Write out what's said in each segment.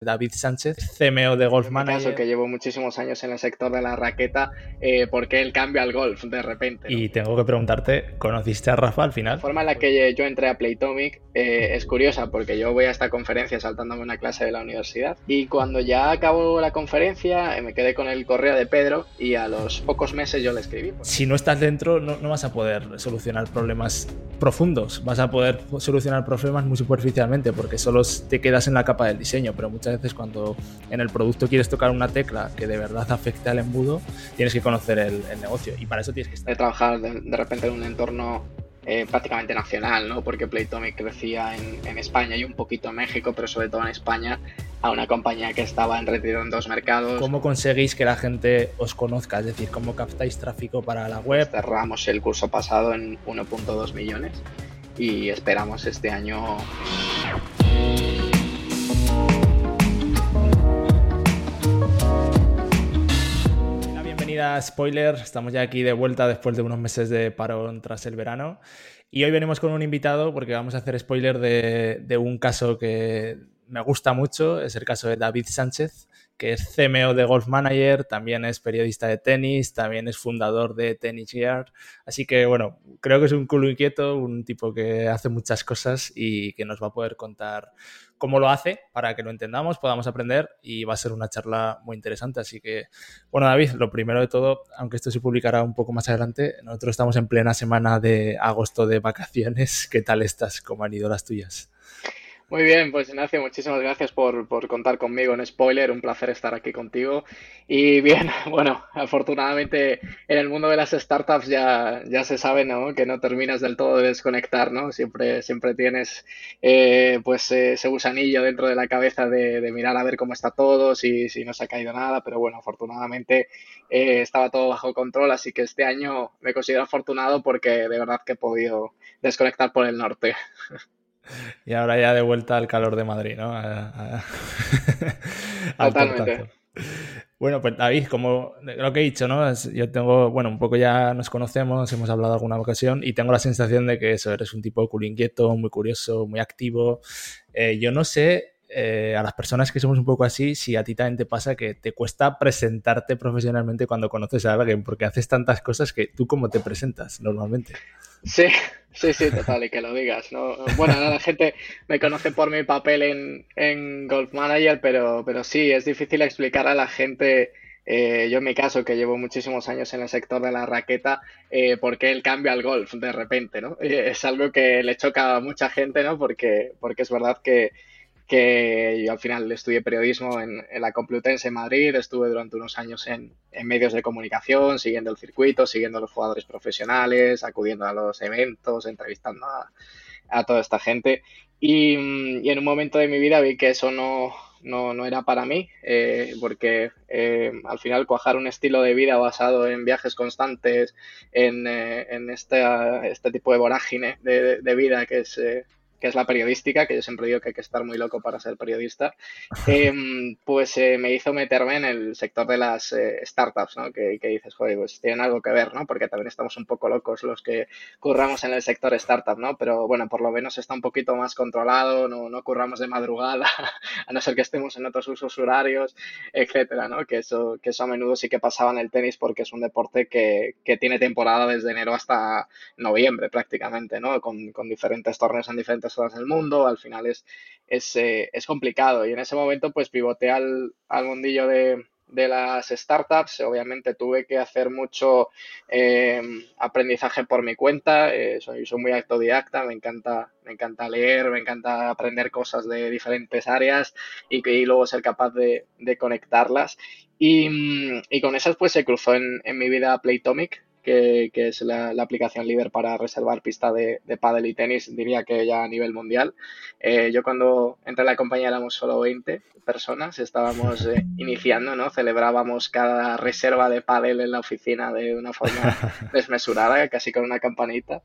David Sánchez, CMO de Golf Manager. caso que llevo muchísimos años en el sector de la raqueta, eh, ¿por qué el cambio al golf de repente? Y tengo que preguntarte, ¿conociste a Rafa al final? La forma en la que yo entré a Playtomic eh, es curiosa porque yo voy a esta conferencia saltándome una clase de la universidad y cuando ya acabó la conferencia eh, me quedé con el correo de Pedro y a los pocos meses yo le escribí. Si no estás dentro no, no vas a poder solucionar problemas profundos, vas a poder solucionar problemas muy superficialmente porque solo te quedas en la capa del diseño, pero muchas veces cuando en el producto quieres tocar una tecla que de verdad afecte al embudo, tienes que conocer el, negocio y para eso tienes que estar. De trabajar de, repente en un entorno eh, prácticamente nacional, ¿no? Porque Playtomic crecía en, España y un poquito en México, pero sobre todo en España, a una compañía que estaba en retiro en dos mercados. ¿Cómo conseguís que la gente os conozca? Es decir, ¿cómo captáis tráfico para la web? Cerramos el curso pasado en 1.2 millones y esperamos este año spoiler. Estamos ya aquí de vuelta después de unos meses de parón tras el verano. Y hoy venimos con un invitado porque vamos a hacer spoiler de, un caso que me gusta mucho. Es el caso de David Sánchez, que es CMO de Golf Manager, también es periodista de tenis, también es fundador de Tennis Gear. Así que, bueno, creo que es un culo inquieto, un tipo que hace muchas cosas y que nos va a poder contar cómo lo hace para que lo entendamos, podamos aprender y va a ser una charla muy interesante. Así que, bueno, David, lo primero de todo, aunque esto se publicará un poco más adelante, nosotros estamos en plena semana de agosto de vacaciones. ¿Qué tal estás? ¿Cómo han ido las tuyas? Muy bien, pues Ignacio, muchísimas gracias por, contar conmigo en Spoiler, un placer estar aquí contigo. Y bien, bueno, afortunadamente en el mundo de las startups ya, ya se sabe ¿no? que no terminas del todo de desconectar, ¿no? Siempre, siempre tienes eh, pues ese gusanillo dentro de la cabeza de, mirar a ver cómo está todo, si, si no se ha caído nada, pero bueno, afortunadamente eh, estaba todo bajo control, así que este año me considero afortunado porque de verdad que he podido desconectar por el norte. Y ahora ya de vuelta al calor de Madrid, ¿no? Totalmente. Bueno, pues David, como lo que he dicho, ¿no? Yo tengo, bueno, un poco ya nos conocemos, hemos hablado alguna ocasión y tengo la sensación de que eso, eres un tipo culo inquieto, muy curioso, muy activo. Eh, yo no sé eh, a las personas que somos un poco así, si a ti también te pasa que te cuesta presentarte profesionalmente cuando conoces a alguien, porque haces tantas cosas que tú cómo te presentas normalmente. Sí, sí, sí, total, y que lo digas, ¿no? Bueno, la gente me conoce por mi papel en, en Golf Manager, pero, pero sí, es difícil explicar a la gente, eh, yo en mi caso, que llevo muchísimos años en el sector de la raqueta, eh, por qué el cambio al golf de repente, ¿no? Es algo que le choca a mucha gente, ¿no? Porque, porque es verdad que que yo al final estudié periodismo en, la Complutense en Madrid, estuve durante unos años en, medios de comunicación, siguiendo el circuito, siguiendo a los jugadores profesionales, acudiendo a los eventos, entrevistando a, toda esta gente. Y, en un momento de mi vida vi que eso no, no, era para mí, eh, porque eh, al final cuajar un estilo de vida basado en viajes constantes, en, eh, este, tipo de vorágine de, de vida que es que es la periodística, que yo siempre digo que hay que estar muy loco para ser periodista, em, pues eh, me hizo meterme en el sector de las eh, startups, ¿no? Que, que, dices, joder, pues tienen algo que ver, ¿no? Porque también estamos un poco locos los que curramos en el sector startup, ¿no? Pero bueno, por lo menos está un poquito más controlado, no, no curramos de madrugada, a no ser que estemos en otros usos horarios, etcétera, ¿no? Que eso, que eso a menudo sí que pasaba en el tenis porque es un deporte que, que tiene temporada desde enero hasta noviembre prácticamente, ¿no? Con, con diferentes torneos en diferentes zonas del mundo, al final es, es, eh, es complicado. Y en ese momento, pues pivoté al, al mundillo de, de las startups. Obviamente tuve que hacer mucho eh, aprendizaje por mi cuenta. Eh, soy, soy, muy autodidacta, me encanta, me encanta leer, me encanta aprender cosas de diferentes áreas y, y luego ser capaz de, de conectarlas. Y, y, con esas pues se cruzó en, en mi vida Playtomic, que, es la, aplicación líder para reservar pista de, de pádel y tenis, diría que ya a nivel mundial. Eh, yo cuando entré en la compañía éramos solo 20 personas, estábamos eh, iniciando, ¿no? Celebrábamos cada reserva de pádel en la oficina de una forma desmesurada, casi con una campanita.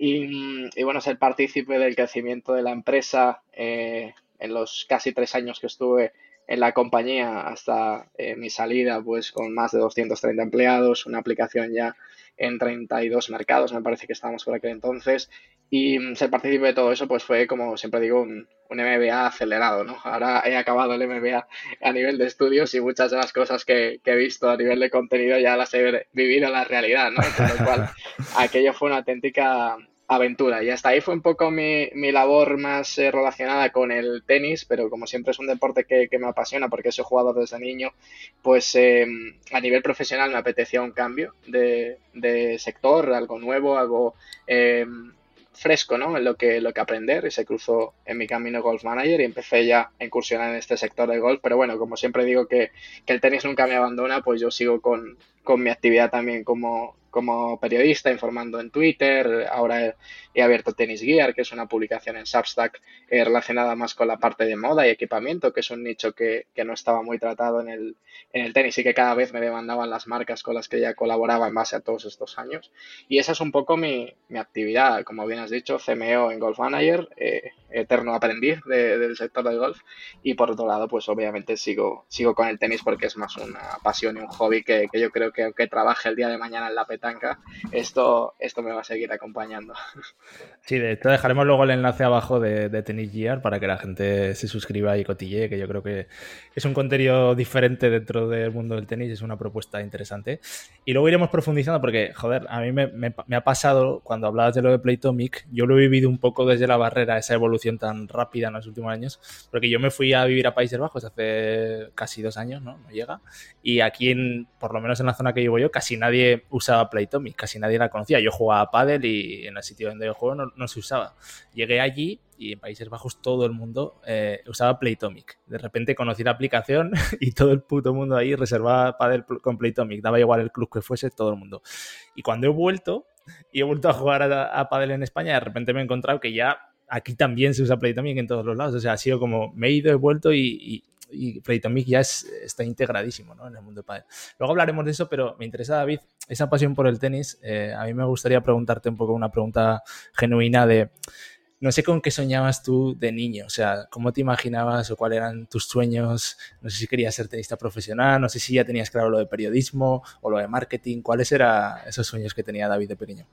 Y, bueno, ser partícipe del crecimiento de la empresa eh, en los casi tres años que estuve en la compañía hasta eh, mi salida, pues con más de 230 empleados, una aplicación ya en 32 mercados, me parece que estábamos por aquel entonces, y mm, ser partícipe de todo eso, pues fue, como siempre digo, un, MBA acelerado, ¿no? Ahora he acabado el MBA a nivel de estudios y muchas de las cosas que, que he visto a nivel de contenido ya las he vivido en la realidad, ¿no? Con lo cual, aquello fue una auténtica aventura. Y hasta ahí fue un poco mi, mi labor más eh, relacionada con el tenis, pero como siempre es un deporte que, me apasiona porque soy jugador desde niño, pues em, a nivel profesional me apetecía un cambio de, de sector, algo nuevo, algo em, fresco ¿no? en lo que, lo que aprender y se cruzó en mi camino Golf Manager y empecé ya a incursionar en este sector de golf. Pero bueno, como siempre digo que, que el tenis nunca me abandona, pues yo sigo con, con mi actividad también como, como periodista, informando en Twitter. Ahora he, abierto Tennis Gear, que es una publicación en Substack eh, relacionada más con la parte de moda y equipamiento, que es un nicho que, no estaba muy tratado en el, en el tenis y que cada vez me demandaban las marcas con las que ya colaboraba en base a todos estos años. Y esa es un poco mi, actividad, como bien has dicho, CMO en Golf Manager, eh, eterno aprendiz del sector del golf. Y por otro lado, pues obviamente sigo, sigo con el tenis porque es más una pasión y un hobby que, que yo creo que aunque trabaje el día de mañana en la petanca, esto, esto me va a seguir acompañando. Sí, de hecho dejaremos luego el enlace abajo de, de Tennis Gear para que la gente se suscriba y cotille, que yo creo que es un contenido diferente dentro del mundo del tenis, es una propuesta interesante. Y luego iremos profundizando porque, joder, a mí me, me ha pasado cuando hablabas de lo de Playtomic, yo lo he vivido un poco desde la barrera, esa evolución tan rápida en los últimos años, porque yo me fui a vivir a Países Bajos hace casi dos años, ¿no? No llega. Y aquí, en, por lo menos en la zona que vivo yo, casi nadie usaba Playtomic, casi nadie la conocía. Yo jugaba a pádel y en el sitio donde yo juego no, no se usaba. Llegué allí y en Países Bajos todo el mundo eh, usaba Playtomic. De repente conocí la aplicación y todo el puto mundo ahí reservaba pádel con Playtomic. Daba igual el club que fuese, todo el mundo. Y cuando he vuelto y he vuelto a jugar a, a pádel en España, de repente me he encontrado que ya aquí también se usa Playtomic en todos los lados. O sea, ha sido como me he ido, he vuelto y, y Playtomic ya está integradísimo ¿no? en el mundo de pádel. Luego hablaremos de eso, pero me interesa, David, esa pasión por el tenis. Eh, a mí me gustaría preguntarte un poco una pregunta genuina de, no sé con qué soñabas tú de niño, o sea, cómo te imaginabas o cuáles eran tus sueños, no sé si querías ser tenista profesional, no sé si ya tenías claro lo de periodismo o lo de marketing, ¿cuáles eran esos sueños que tenía David de pequeño?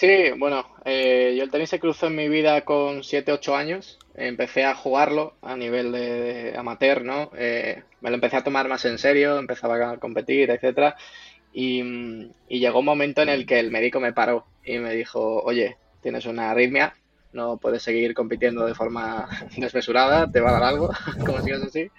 Sí, bueno, eh, yo el tenis se cruzó en mi vida con 7, 8 años. Empecé a jugarlo a nivel de, amateur, ¿no? Eh, me lo empecé a tomar más en serio, empezaba a competir, etcétera. Y, y, llegó un momento en el que el médico me paró y me dijo, oye, tienes una arritmia, no puedes seguir compitiendo de forma desmesurada, te va a dar algo, como sigas así.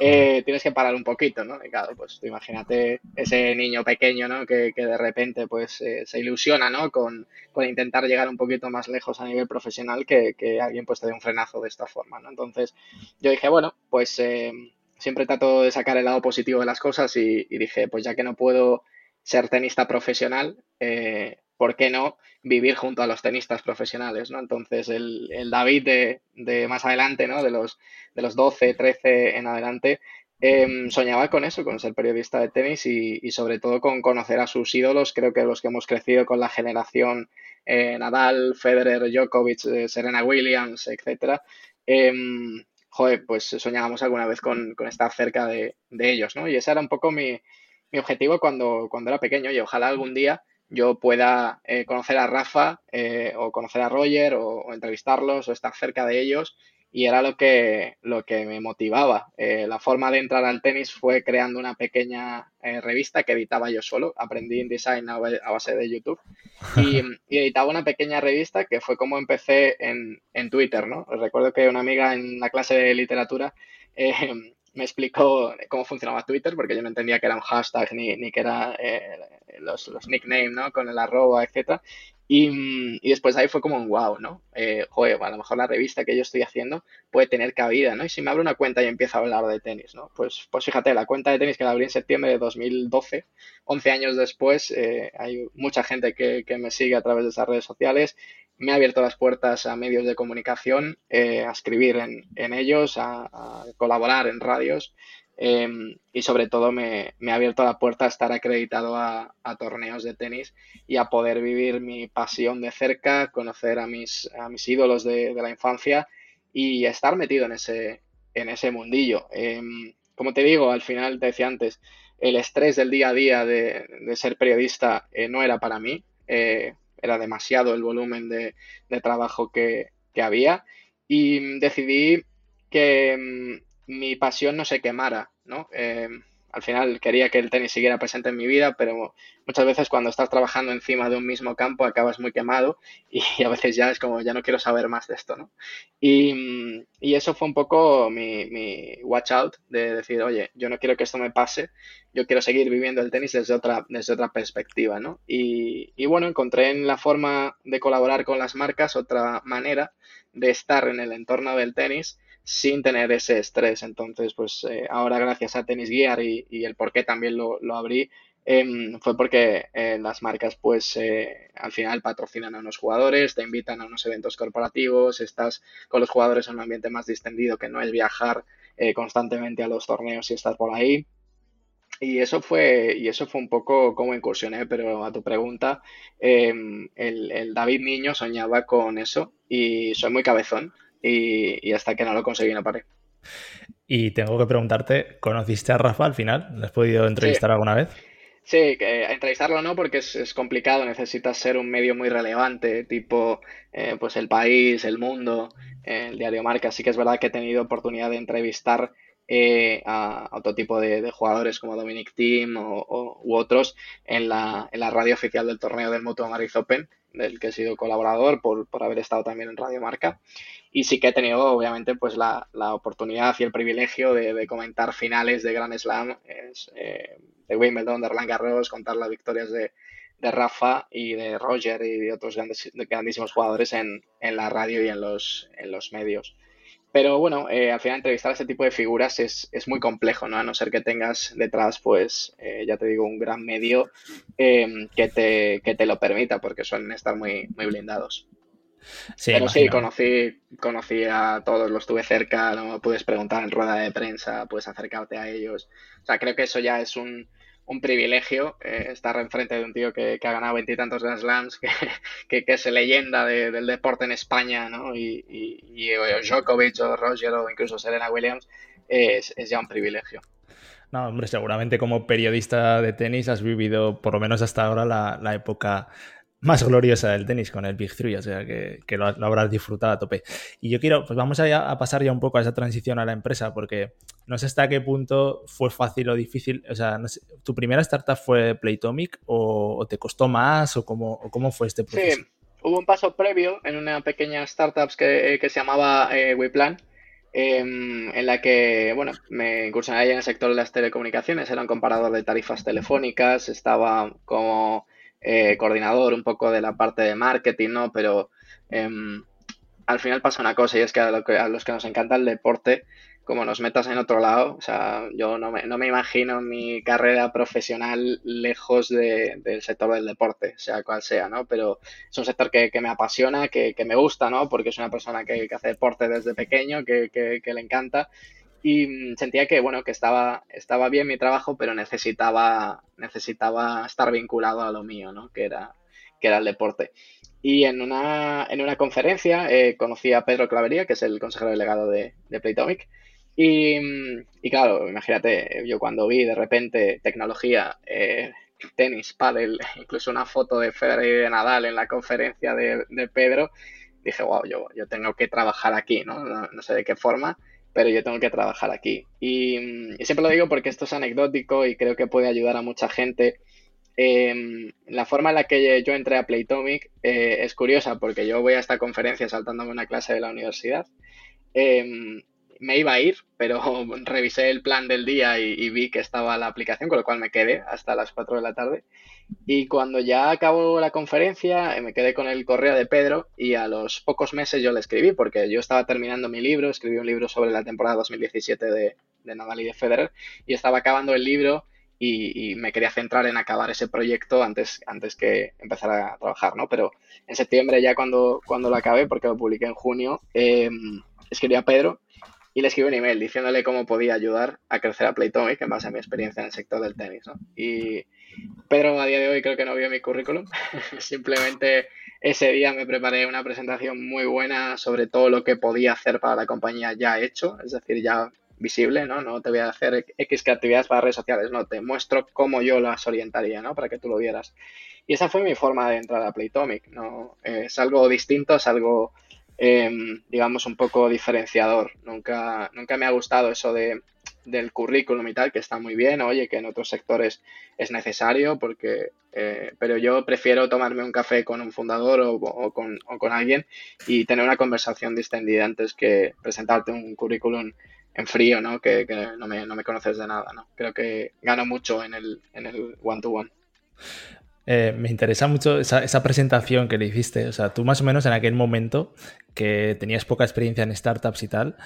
Eh, tienes que parar un poquito, ¿no? Y claro, pues imagínate ese niño pequeño, ¿no? Que, que de repente pues eh, se ilusiona, ¿no? Con, con, intentar llegar un poquito más lejos a nivel profesional que, que, alguien pues te dé un frenazo de esta forma, ¿no? Entonces yo dije, bueno, pues eh, siempre trato de sacar el lado positivo de las cosas y, y dije, pues ya que no puedo ser tenista profesional, eh, ¿por qué no vivir junto a los tenistas profesionales? ¿no? Entonces, el, David de, más adelante, ¿no? de, los, de los 12, 13 en adelante, em, soñaba con eso, con ser periodista de tenis y, sobre todo con conocer a sus ídolos. Creo que los que hemos crecido con la generación eh, Nadal, Federer, Djokovic, eh, Serena Williams, etcétera. Em, joder, pues soñábamos alguna vez con, estar cerca de, ellos, ¿no? Y ese era un poco mi, mi objetivo cuando, cuando era pequeño y ojalá algún día yo pueda eh, conocer a Rafa eh, o conocer a Roger o, entrevistarlos o estar cerca de ellos y era lo que, lo que me motivaba. Eh, la forma de entrar al tenis fue creando una pequeña revista que editaba yo solo. Aprendí InDesign a, base de YouTube y, y, editaba una pequeña revista que fue como empecé en, en Twitter. ¿no? Recuerdo que una amiga en la clase de literatura me explicó cómo funcionaba Twitter, porque yo no entendía que era un hashtag ni, ni que era eh, los, los nicknames, ¿no? Con el arroba, etcétera. Y, y, después ahí fue como un wow, ¿no? Eh, joder, a lo mejor la revista que yo estoy haciendo puede tener cabida, ¿no? Y si me abro una cuenta y empiezo a hablar de tenis, ¿no? Pues, pues fíjate, la cuenta de tenis que la abrí en septiembre de 2012, 11 años después, eh, hay mucha gente que, que, me sigue a través de esas redes sociales me ha abierto las puertas a medios de comunicación, eh, a escribir en, en ellos, a, colaborar en radios em, y sobre todo me, me, ha abierto la puerta a estar acreditado a, torneos de tenis y a poder vivir mi pasión de cerca, conocer a mis, a mis ídolos de, de la infancia y estar metido en ese, en ese mundillo. Em, como te digo, al final te decía antes, el estrés del día a día de, ser periodista eh, no era para mí, eh, era demasiado el volumen de, trabajo que, había y decidí que mm, mi pasión no se quemara, ¿no? Em, al final quería que el tenis siguiera presente en mi vida, pero muchas veces cuando estás trabajando encima de un mismo campo acabas muy quemado y a veces ya es como, ya no quiero saber más de esto, ¿no? Y, eso fue un poco mi, watch out de decir, oye, yo no quiero que esto me pase, yo quiero seguir viviendo el tenis desde otra, desde otra perspectiva, ¿no? Y, y bueno, encontré en la forma de colaborar con las marcas otra manera de estar en el entorno del tenis sin tener ese estrés. Entonces, pues eh, ahora gracias a Tennis Gear y, el por qué también lo, abrí, em, fue porque eh, las marcas pues eh, al final patrocinan a unos jugadores, te invitan a unos eventos corporativos, estás con los jugadores en un ambiente más distendido que no es viajar constantemente a los torneos y estar por ahí. Y eso fue, y eso fue un poco como incursioné, pero a tu pregunta, em, el, el David Niño soñaba con eso y soy muy cabezón y, hasta que no lo conseguí no paré. Y tengo que preguntarte, ¿conociste a Rafa al final? ¿Le has podido entrevistar alguna vez? Sí, que entrevistarlo no, porque es, complicado, necesitas ser un medio muy relevante, tipo eh, pues el país, el mundo, el diario Marca. Así que es verdad que he tenido oportunidad de entrevistar eh, a otro tipo de, jugadores como Dominic Thiem o, u otros en la, en la radio oficial del torneo del Mutua Madrid Open, del que he sido colaborador por, por haber estado también en Radio Marca y sí que he tenido obviamente pues la, oportunidad y el privilegio de, comentar finales de Grand Slam eh, de Wimbledon, de Roland Garros, contar las victorias de, Rafa y de Roger y de otros grandes, grandísimos jugadores en, la radio y en los, en los medios. Pero bueno, eh, al final entrevistar a ese tipo de figuras es, muy complejo, ¿no? A no ser que tengas detrás, pues, eh, ya te digo, un gran medio que, te, que te lo permita, porque suelen estar muy, muy blindados. Sí, Pero sí, conocí, conocí a todos, los tuve cerca, no puedes preguntar en rueda de prensa, puedes acercarte a ellos. O sea, creo que eso ya es un, privilegio, eh, estar enfrente de un tío que, ha ganado veintitantos Grand Slams, que, que, es leyenda del deporte en España, ¿no? Y, y, Djokovic o Roger o incluso Serena Williams, es, ya un privilegio. No, hombre, seguramente como periodista de tenis has vivido, por lo menos hasta ahora, la, la época más gloriosa del tenis con el Big Three, o sea que, lo, habrás disfrutado a tope. Y yo quiero, pues vamos a, a, pasar ya un poco a esa transición a la empresa, porque no sé hasta qué punto fue fácil o difícil, o sea, ¿tu primera startup fue Playtomic o, te costó más o cómo, cómo fue este proceso? Sí, hubo un paso previo en una pequeña startup que, que se llamaba eh, WePlan, em, en la que, bueno, me incursioné en el sector de las telecomunicaciones, era un comparador de tarifas telefónicas, estaba como eh, coordinador un poco de la parte de marketing, ¿no? Pero em, al final pasa una cosa y es que a, los que nos encanta el deporte, como nos metas en otro lado, o sea, yo no me, no me imagino mi carrera profesional lejos del sector del deporte, sea cual sea, ¿no? Pero es un sector que, me apasiona, que, me gusta, ¿no? Porque es una persona que, hace deporte desde pequeño, que, que le encanta y mm, sentía que bueno que estaba estaba bien mi trabajo pero necesitaba necesitaba estar vinculado a lo mío no que era que era el deporte. Y en una en una conferencia eh, conocí a Pedro Clavería que es el consejero delegado de, de Playtomic y, mm, y, claro imagínate yo cuando vi de repente tecnología eh, tenis pádel incluso una foto de Federer y de Nadal en la conferencia de, de Pedro dije wow yo, yo tengo que trabajar aquí no, no sé de qué forma pero yo tengo que trabajar aquí. Y, siempre lo digo porque esto es anecdótico y creo que puede ayudar a mucha gente. Em, la forma en la que yo entré a Playtomic eh, es curiosa porque yo voy a esta conferencia saltándome una clase de la universidad. Em, me iba a ir, pero revisé el plan del día y, vi que estaba la aplicación, con lo cual me quedé hasta las 4 de la tarde. Y cuando ya acabó la conferencia, eh, me quedé con el correo de Pedro y a los pocos meses yo le escribí, porque yo estaba terminando mi libro, escribí un libro sobre la temporada 2017 de, de Nadal y de Federer, y estaba acabando el libro y, me quería centrar en acabar ese proyecto antes, antes que empezar a trabajar, ¿no? Pero en septiembre ya cuando, cuando lo acabé, porque lo publiqué en junio, eh, escribí a Pedro y le escribí un email diciéndole cómo podía ayudar a crecer a Playtomic en base a mi experiencia en el sector del tenis. ¿no? Y Pedro a día de hoy creo que no vio mi currículum, simplemente ese día me preparé una presentación muy buena sobre todo lo que podía hacer para la compañía ya hecho, es decir, ya visible, ¿no? No te voy a hacer X actividades para redes sociales, no, te muestro cómo yo las orientaría, ¿no? Para que tú lo vieras. Y esa fue mi forma de entrar a Playtomic, ¿no? es algo distinto, es algo, em, digamos, un poco diferenciador. Nunca, nunca me ha gustado eso de del currículum y tal, que está muy bien, oye, que en otros sectores es necesario, porque, eh, pero yo prefiero tomarme un café con un fundador o, con, o, con, alguien y tener una conversación distendida antes que presentarte un currículum en frío, ¿no? Que, no, me, no, me, conoces de nada, ¿no? Creo que gano mucho en el en el one-to-one. Eh, me interesa mucho esa, presentación que le hiciste. O sea, tú más o menos en aquel momento que tenías poca experiencia en startups y tal,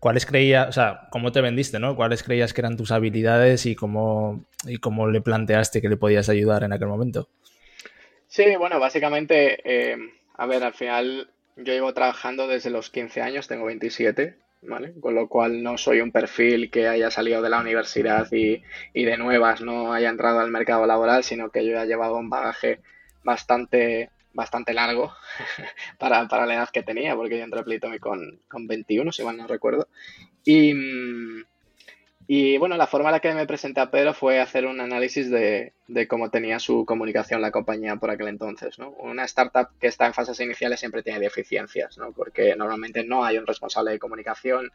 ¿cuáles creías, o sea, cómo te vendiste, ¿no? ¿Cuáles creías que eran tus habilidades y cómo, y cómo le planteaste que le podías ayudar en aquel momento? Sí, bueno, básicamente, eh, a ver, al final yo llevo trabajando desde los 15 años, tengo 27, ¿vale? Con lo cual no soy un perfil que haya salido de la universidad y, y de nuevas no haya entrado al mercado laboral, sino que yo he llevado un bagaje bastante bastante largo para, para, la edad que tenía, porque yo entré a Playtomic con, con 21, si mal no recuerdo. Y, y bueno, la forma en la que me presenté a Pedro fue hacer un análisis de, de, cómo tenía su comunicación la compañía por aquel entonces. ¿no? Una startup que está en fases iniciales siempre tiene deficiencias, ¿no? porque normalmente no hay un responsable de comunicación,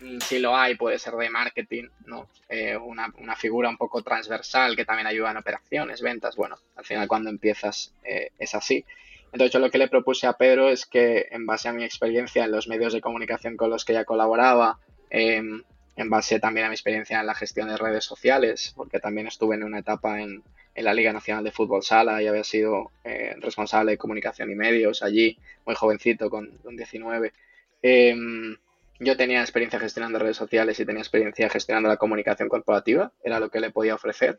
Mm, si lo hay, puede ser de marketing, ¿no? Eh, una, figura un poco transversal que también ayuda en operaciones, ventas. Bueno, al final cuando empiezas eh, es así. Entonces yo lo que le propuse a Pedro es que en base a mi experiencia en los medios de comunicación con los que ya colaboraba, em, en base también a mi experiencia en la gestión de redes sociales, porque también estuve en una etapa en, la Liga Nacional de Fútbol Sala y había sido eh, responsable de comunicación y medios allí, muy jovencito, con, con 19 yo tenía experiencia gestionando redes sociales y tenía experiencia gestionando la comunicación corporativa, era lo que le podía ofrecer.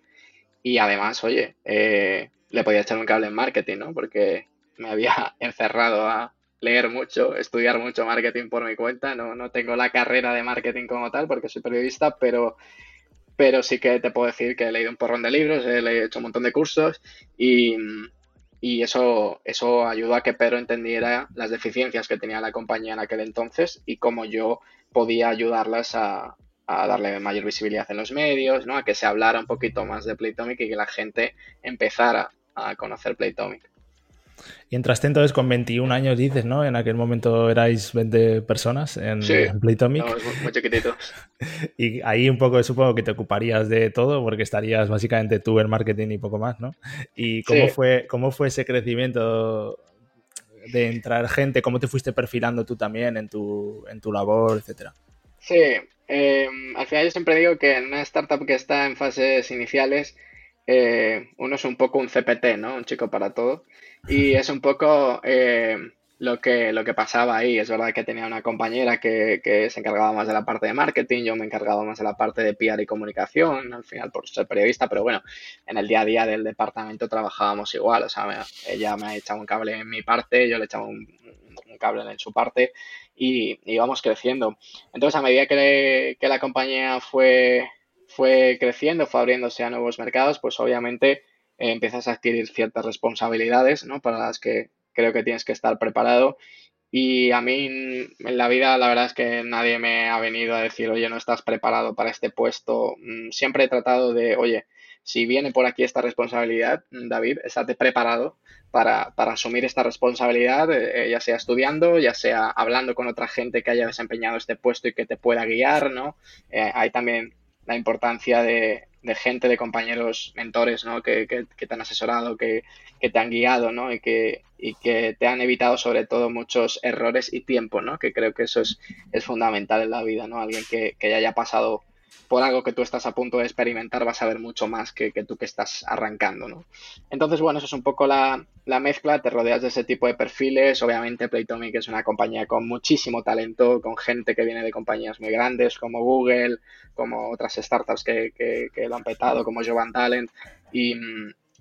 Y además, oye, eh, le podía echar un cable en marketing, ¿no? Porque me había encerrado a leer mucho, estudiar mucho marketing por mi cuenta. No, no tengo la carrera de marketing como tal porque soy periodista, pero, pero sí que te puedo decir que he leído un porrón de libros, he hecho un montón de cursos y, y eso, eso ayudó a que Pedro entendiera las deficiencias que tenía la compañía en aquel entonces y cómo yo podía ayudarlas a, a darle mayor visibilidad en los medios, ¿no? a que se hablara un poquito más de Playtomic y que la gente empezara a conocer Playtomic. Y entraste entonces con 21 años, dices, ¿no? En aquel momento erais 20 personas en, sí, Playtomic. muy chiquititos. y ahí un poco supongo que te ocuparías de todo porque estarías básicamente tú en marketing y poco más, ¿no? ¿Y cómo, fue, cómo fue ese crecimiento de entrar gente? ¿Cómo te fuiste perfilando tú también en tu, en tu labor, etcétera? Sí, em, al final yo siempre digo que en una startup que está en fases iniciales, eh, uno es un poco un CPT, ¿no? Un chico para todo. Y es un poco eh, lo, que, lo que pasaba ahí. Es verdad que tenía una compañera que, que, se encargaba más de la parte de marketing, yo me encargaba más de la parte de PR y comunicación, al final por ser periodista, pero bueno, en el día a día del departamento trabajábamos igual. O sea, ella me ha echado un cable en mi parte, yo le echaba un, un cable en su parte y íbamos creciendo. Entonces, a medida que, que la compañía fue fue creciendo, fue abriéndose a nuevos mercados, pues obviamente eh, empiezas a adquirir ciertas responsabilidades, ¿no? Para las que creo que tienes que estar preparado. Y a mí en la vida la verdad es que nadie me ha venido a decir, oye, no estás preparado para este puesto. Mm, siempre he tratado de, oye, si viene por aquí esta responsabilidad, David, estate preparado para, para asumir esta responsabilidad, eh, ya sea estudiando, ya sea hablando con otra gente que haya desempeñado este puesto y que te pueda guiar, ¿no? Eh, hay también la importancia de, gente, de compañeros, mentores, ¿no? Que, te han asesorado, que, te han guiado, ¿no? Y que, y que te han evitado sobre todo muchos errores y tiempo, ¿no? Que creo que eso es, es fundamental en la vida, ¿no? Alguien que, que ya haya pasado por algo que tú estás a punto de experimentar vas a ver mucho más que, tú que estás arrancando, ¿no? Entonces, bueno, eso es un poco la, mezcla, te rodeas de ese tipo de perfiles, obviamente Playtomic es una compañía con muchísimo talento, con gente que viene de compañías muy grandes como Google, como otras startups que, que, lo han petado, como Jovan Talent, y,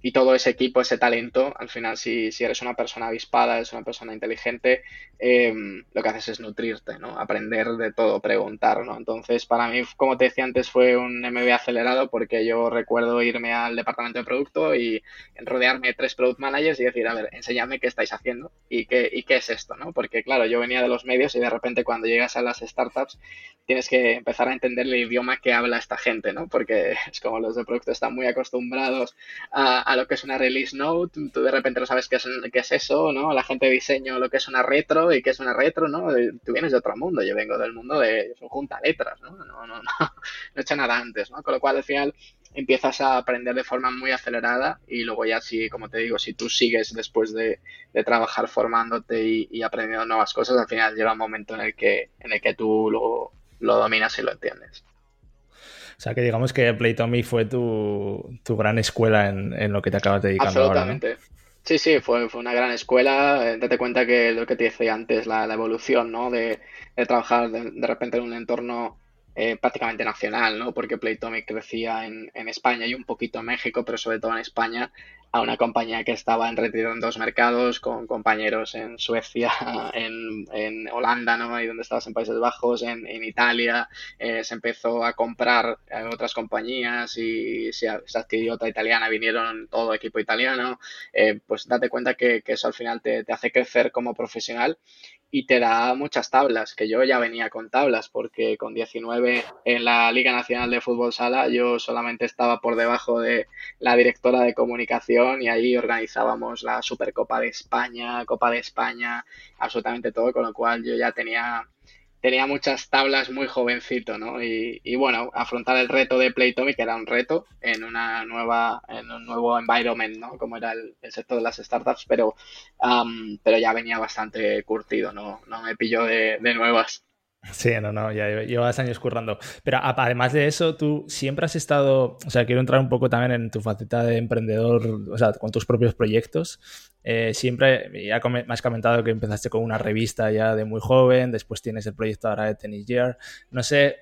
y todo ese equipo, ese talento, al final, si, si eres una persona avispada, eres una persona inteligente, em, lo que haces es nutrirte, ¿no? Aprender de todo, preguntar, ¿no? Entonces, para mí, como te decía antes, fue un MBA acelerado porque yo recuerdo irme al departamento de producto y rodearme de tres product managers y decir, a ver, enséñame qué estáis haciendo y qué, y qué es esto, ¿no? Porque, claro, yo venía de los medios y de repente cuando llegas a las startups tienes que empezar a entender el idioma que habla esta gente, ¿no? Porque es como los de producto están muy acostumbrados a, a lo que es una release note, tú de repente no sabes qué es, qué es eso, ¿no? La gente de diseño lo que es una retro y qué es una retro, ¿no? Tú vienes de otro mundo, yo vengo del mundo de junta letras, ¿no? No, no, no, no he hecho nada antes, ¿no? Con lo cual al final empiezas a aprender de forma muy acelerada y luego ya si, como te digo, si tú sigues después de, trabajar formándote y, aprendiendo nuevas cosas, al final llega un momento en el que, en el que tú lo, lo dominas y lo entiendes. O sea, que digamos que Playtomy fue tu, gran escuela en, lo que te acabas dedicando Absolutamente. ahora, Sí, sí, fue, fue una gran escuela. Eh, date cuenta que lo que te decía antes, la, evolución, ¿no? De, trabajar de, repente en un entorno eh, prácticamente nacional, ¿no? Porque Playtomic crecía en, en, España y un poquito en México, pero sobre todo en España, a una compañía que estaba en retiro en dos mercados, con compañeros en Suecia, en, en Holanda, ¿no? Y donde estabas en Países Bajos, en, en Italia, eh, se empezó a comprar otras compañías y se, adquirió otra italiana, vinieron todo equipo italiano, eh, pues date cuenta que, que, eso al final te, te hace crecer como profesional y te da muchas tablas, que yo ya venía con tablas, porque con 19 en la Liga Nacional de Fútbol Sala yo solamente estaba por debajo de la directora de comunicación y ahí organizábamos la Supercopa de España, Copa de España, absolutamente todo, con lo cual yo ya tenía tenía muchas tablas muy jovencito, ¿no? Y, y, bueno, afrontar el reto de Playtomic era un reto en una nueva, en un nuevo environment, ¿no? Como era el, sector de las startups, pero, pero ya venía bastante curtido, ¿no? No me pilló de nuevas. Sí, no, no, ya llevas años currando. Pero además de eso, tú siempre has estado, o sea, quiero entrar un poco también en tu faceta de emprendedor, o sea, con tus propios proyectos. Eh, siempre, ya me has comentado que empezaste con una revista ya de muy joven, después tienes el proyecto ahora de Tennis Year. No sé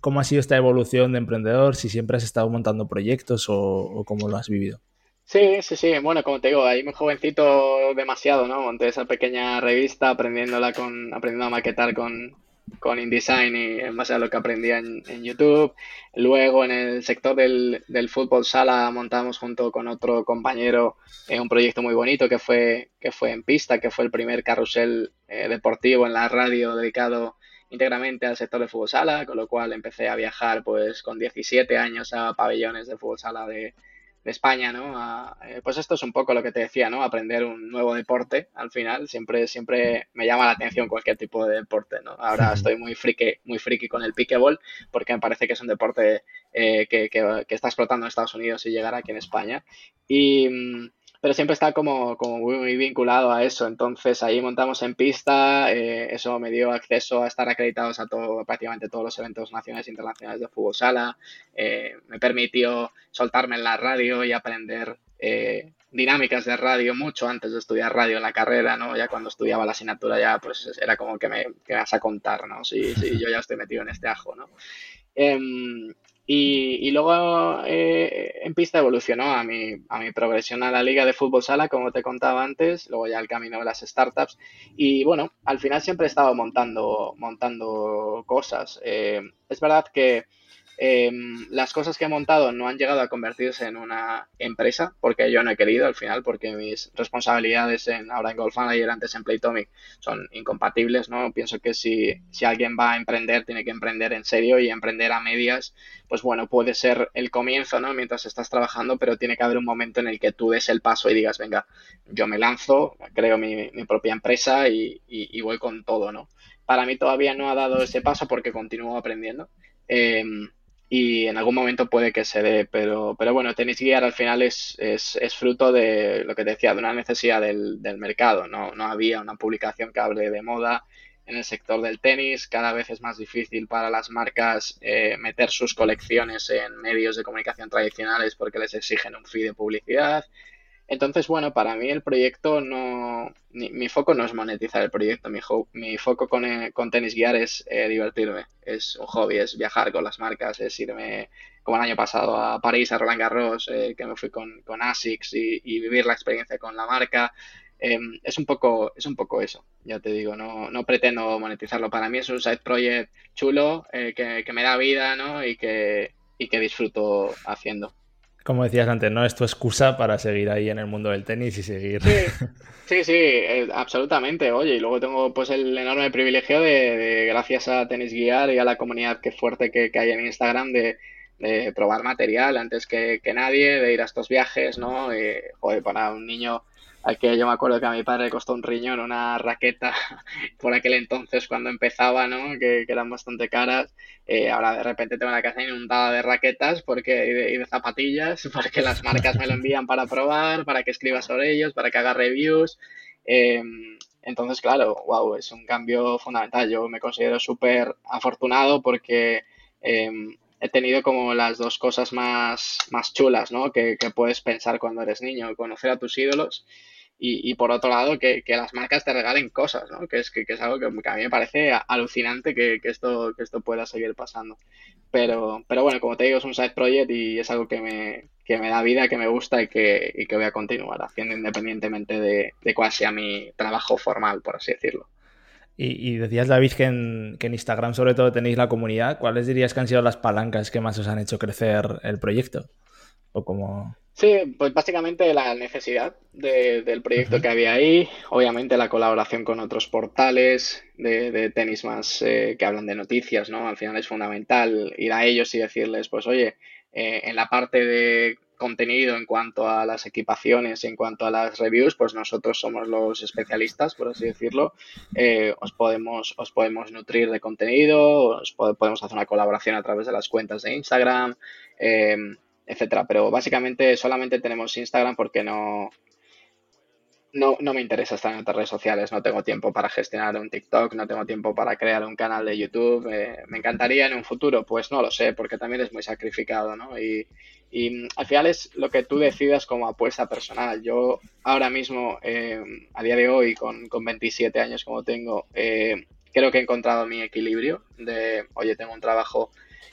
cómo ha sido esta evolución de emprendedor, si siempre has estado montando proyectos o, cómo lo has vivido. Sí, sí, sí. Bueno, como te digo, ahí muy jovencito demasiado, ¿no? Monté esa pequeña revista aprendiéndola con, aprendiendo a maquetar con, con InDesign y en base a lo que aprendía en, YouTube. Luego en el sector del, del, fútbol sala montamos junto con otro compañero eh, un proyecto muy bonito que fue, que fue en pista, que fue el primer carrusel eh, deportivo en la radio dedicado íntegramente al sector de fútbol sala, con lo cual empecé a viajar pues con 17 años a pabellones de fútbol sala de, de España, ¿no? Eh, pues esto es un poco lo que te decía, ¿no? Aprender un nuevo deporte al final. Siempre, siempre me llama la atención cualquier tipo de deporte, ¿no? Ahora estoy muy friki, muy friki con el pickleball porque me parece que es un deporte eh, que, que, que, está explotando en Estados Unidos y llegará aquí en España. Y, mm, pero siempre está como, como muy, vinculado a eso. Entonces ahí montamos en pista, eh, eso me dio acceso a estar acreditados a todo, prácticamente todos los eventos nacionales e internacionales de fútbol sala, eh, me permitió soltarme en la radio y aprender eh, dinámicas de radio mucho antes de estudiar radio en la carrera, ¿no? Ya cuando estudiaba la asignatura ya pues era como que me, que vas a contar, ¿no? Sí, sí, yo ya estoy metido en este ajo, ¿no? Em, y, luego eh, en pista evolucionó a mi, a mi progresión a la liga de fútbol sala, como te contaba antes, luego ya el camino de las startups. Y bueno, al final siempre he estado montando, montando cosas. Eh, es verdad que Em, las cosas que he montado no han llegado a convertirse en una empresa, porque yo no he querido al final, porque mis responsabilidades en, ahora en Golf Manager, antes en Playtomic, son incompatibles, ¿no? Pienso que si, si alguien va a emprender, tiene que emprender en serio y emprender a medias, pues bueno, puede ser el comienzo, ¿no? Mientras estás trabajando, pero tiene que haber un momento en el que tú des el paso y digas, venga, yo me lanzo, creo mi, mi propia empresa y, y, voy con todo, ¿no? Para mí todavía no ha dado ese paso porque continúo aprendiendo. Eh, y en algún momento puede que se dé, pero, pero bueno, Tennis Gear al final es, es, es, fruto de lo que te decía, de una necesidad del, del mercado, ¿no? no había una publicación que hable de moda en el sector del tenis, cada vez es más difícil para las marcas eh, meter sus colecciones en medios de comunicación tradicionales porque les exigen un fee de publicidad. Entonces, bueno, para mí el proyecto no, mi foco no es monetizar el proyecto, mi, mi foco con, eh, con Tenis Guiar es eh, divertirme, es un hobby, es viajar con las marcas, es irme como el año pasado a París, a Roland Garros, eh, que me fui con, con ASICS y, vivir la experiencia con la marca. Em, es, un poco, es un poco eso, ya te digo, no, no pretendo monetizarlo. Para mí es un side project chulo que, que me da vida ¿no? y, que, y que disfruto haciendo como decías antes, ¿no? Es tu excusa para seguir ahí en el mundo del tenis y seguir. Sí, sí, eh, absolutamente. Oye, y luego tengo pues el enorme privilegio de, gracias a Tenis Guiar y a la comunidad que fuerte que, hay en Instagram, de, probar material antes que, nadie, de ir a estos viajes, ¿no? Y, joder, para un niño que yo me acuerdo que a mi padre le costó un riñón una raqueta por aquel entonces cuando empezaba, ¿no? Que, eran bastante caras. Eh, ahora de repente tengo la casa inundada de raquetas porque, y, de, zapatillas, porque las marcas me lo envían para probar, para que escriba sobre ellos, para que haga reviews. Em, entonces, claro, wow, es un cambio fundamental. Yo me considero súper afortunado porque em, he tenido como las dos cosas más, más chulas, ¿no? Que, que, puedes pensar cuando eres niño, conocer a tus ídolos y, por otro lado que, las marcas te regalen cosas, ¿no? Que es, que, es algo que, a mí me parece alucinante que, esto, que esto pueda seguir pasando. Pero, pero bueno, como te digo, es un side project y es algo que me, que me da vida, que me gusta y que, y que voy a continuar haciendo independientemente de, de cuál sea mi trabajo formal, por así decirlo. Y, decías, David, que en, que en, Instagram sobre todo tenéis la comunidad. ¿Cuáles dirías que han sido las palancas que más os han hecho crecer el proyecto? ¿O como... Sí, pues básicamente la necesidad del proyecto que había ahí, obviamente la colaboración con otros portales de, tenis más eh, que hablan de noticias, ¿no? Al final es fundamental ir a ellos y decirles, pues oye, eh, en la parte de contenido en cuanto a las equipaciones, en cuanto a las reviews, pues nosotros somos los especialistas, por así decirlo. Eh, os, podemos, os podemos nutrir de contenido, os podemos hacer una colaboración a través de las cuentas de Instagram, etcétera. Pero básicamente solamente tenemos Instagram porque no, no, no, me interesa estar en otras redes sociales, no tengo tiempo para gestionar un TikTok, no tengo tiempo para crear un canal de YouTube. Eh, ¿Me encantaría en un futuro? Pues no lo sé, porque también es muy sacrificado, ¿no? Y, y al final es lo que tú decidas como apuesta personal. Yo ahora mismo, eh, a día de hoy, con, con 27 años como tengo, eh, creo que he encontrado mi equilibrio de, oye, tengo un trabajo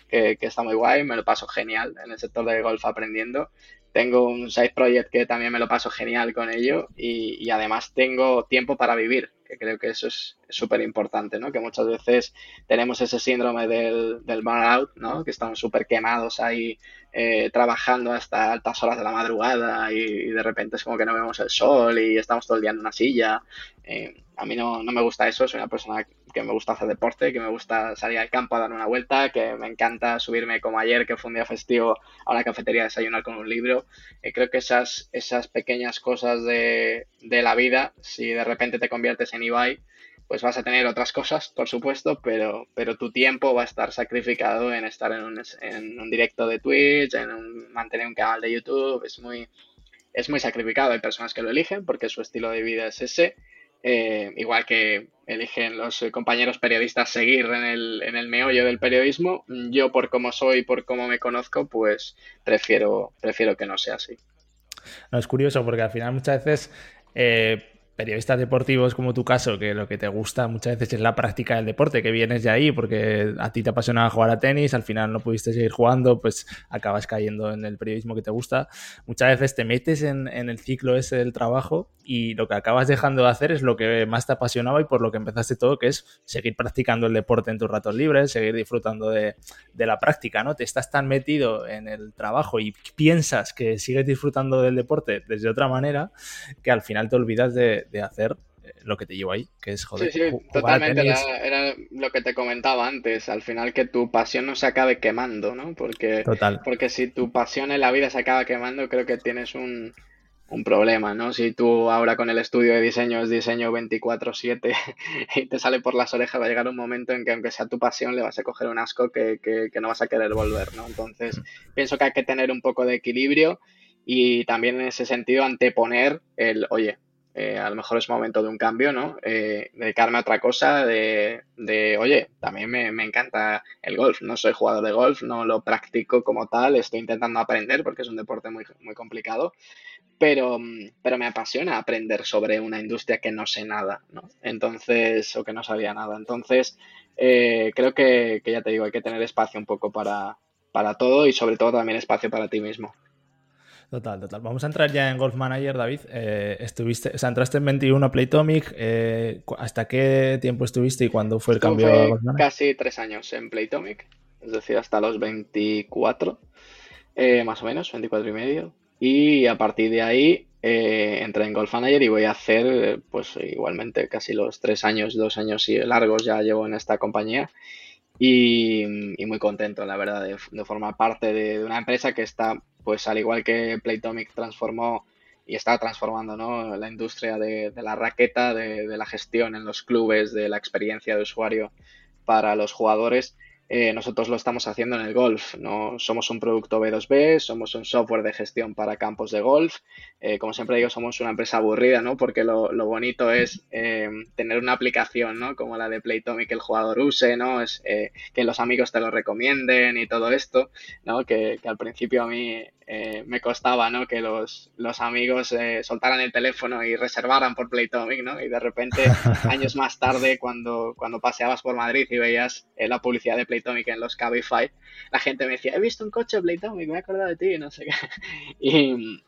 que, está muy guay, me lo paso genial en el sector de golf aprendiendo. Tengo un side project que también me lo paso genial con ello y, además tengo tiempo para vivir, que creo que eso es súper importante, ¿no? Que muchas veces tenemos ese síndrome del, del burnout, ¿no? Que estamos súper quemados ahí eh, trabajando hasta altas horas de la madrugada y, de repente es como que no vemos el sol y estamos todo el día en una silla. Eh, a mí no, no, me gusta eso, soy una persona que me gusta hacer deporte, que me gusta salir al campo a dar una vuelta, que me encanta subirme como ayer, que fue un día festivo, a la cafetería a desayunar con un libro. Eh, creo que esas, esas pequeñas cosas de, de la vida, si de repente te conviertes en Ibai, pues vas a tener otras cosas, por supuesto, pero, pero tu tiempo va a estar sacrificado en estar en un, en un directo de Twitch, en mantener un canal de YouTube, es muy, es muy sacrificado. Hay personas que lo eligen porque su estilo de vida es ese, eh, igual que eligen los compañeros periodistas seguir en el, en el meollo del periodismo, yo por cómo soy, por cómo me conozco, pues prefiero, prefiero que no sea así. No, es curioso porque al final muchas veces... Eh, periodistas deportivos como tu caso, que lo que te gusta muchas veces es la práctica del deporte, que vienes de ahí porque a ti te apasionaba jugar a tenis, al final no pudiste seguir jugando, pues acabas cayendo en el periodismo que te gusta. Muchas veces te metes en, el ciclo ese del trabajo y lo que acabas dejando de hacer es lo que más te apasionaba y por lo que empezaste todo, que es seguir practicando el deporte en tus ratos libres, seguir disfrutando de, la práctica, ¿no? Te estás tan metido en el trabajo y piensas que sigues disfrutando del deporte desde otra manera que al final te olvidas de, de hacer eh, lo que te llevo ahí, que es joder. Sí, sí, totalmente. Era, lo que te comentaba antes. Al final que tu pasión no se acabe quemando, ¿no? Porque, porque si tu pasión en la vida se acaba quemando, creo que tienes un, un problema, ¿no? Si tú ahora con el estudio de diseño es diseño 24/7 y te sale por las orejas, va a llegar un momento en que aunque sea tu pasión le vas a coger un asco que, que, que no vas a querer volver, ¿no? Entonces, mm. pienso que hay que tener un poco de equilibrio y también en ese sentido anteponer el, oye, eh, a lo mejor es momento de un cambio, ¿no? Eh, dedicarme a otra cosa, de, de oye, también me, me, encanta el golf, no soy jugador de golf, no lo practico como tal, estoy intentando aprender porque es un deporte muy, muy complicado, pero, pero me apasiona aprender sobre una industria que no sé nada, ¿no? Entonces, o que no sabía nada. Entonces, eh, creo que, que, ya te digo, hay que tener espacio un poco para, para todo y sobre todo también espacio para ti mismo. Total, total. Vamos a entrar ya en Golf Manager, David. Eh, estuviste, o sea, entraste en 21 a Playtomic. Eh, ¿Hasta qué tiempo estuviste y cuándo fue el cambio a Golf Manager? Casi tres años en Playtomic, es decir, hasta los 24, eh, más o menos, 24 y medio. Y a partir de ahí eh, entré en Golf Manager y voy a hacer, pues igualmente, casi los tres años, dos años y largos ya llevo en esta compañía. Y, muy contento, la verdad, de, formar parte de, de, una empresa que está pues al igual que Playtomic transformó y está transformando ¿no? la industria de, la raqueta, de, la gestión en los clubes, de la experiencia de usuario para los jugadores, eh, nosotros lo estamos haciendo en el golf. No somos un producto B2B, somos un software de gestión para campos de golf. Eh, como siempre digo, somos una empresa aburrida, ¿no? Porque lo, bonito es eh, tener una aplicación, ¿no? Como la de Playtomic que el jugador use, ¿no? Es que los amigos te lo recomienden y todo esto, ¿no? Que al principio a mí eh, me costaba, ¿no? Que los, los amigos eh, soltaran el teléfono y reservaran por Playtomic, ¿no? Y de repente, años más tarde, cuando, cuando paseabas por Madrid y veías eh, la publicidad de Playtomic en los Cabify, la gente me decía, he visto un coche de Playtomic, me he acordado de ti, no sé qué. y,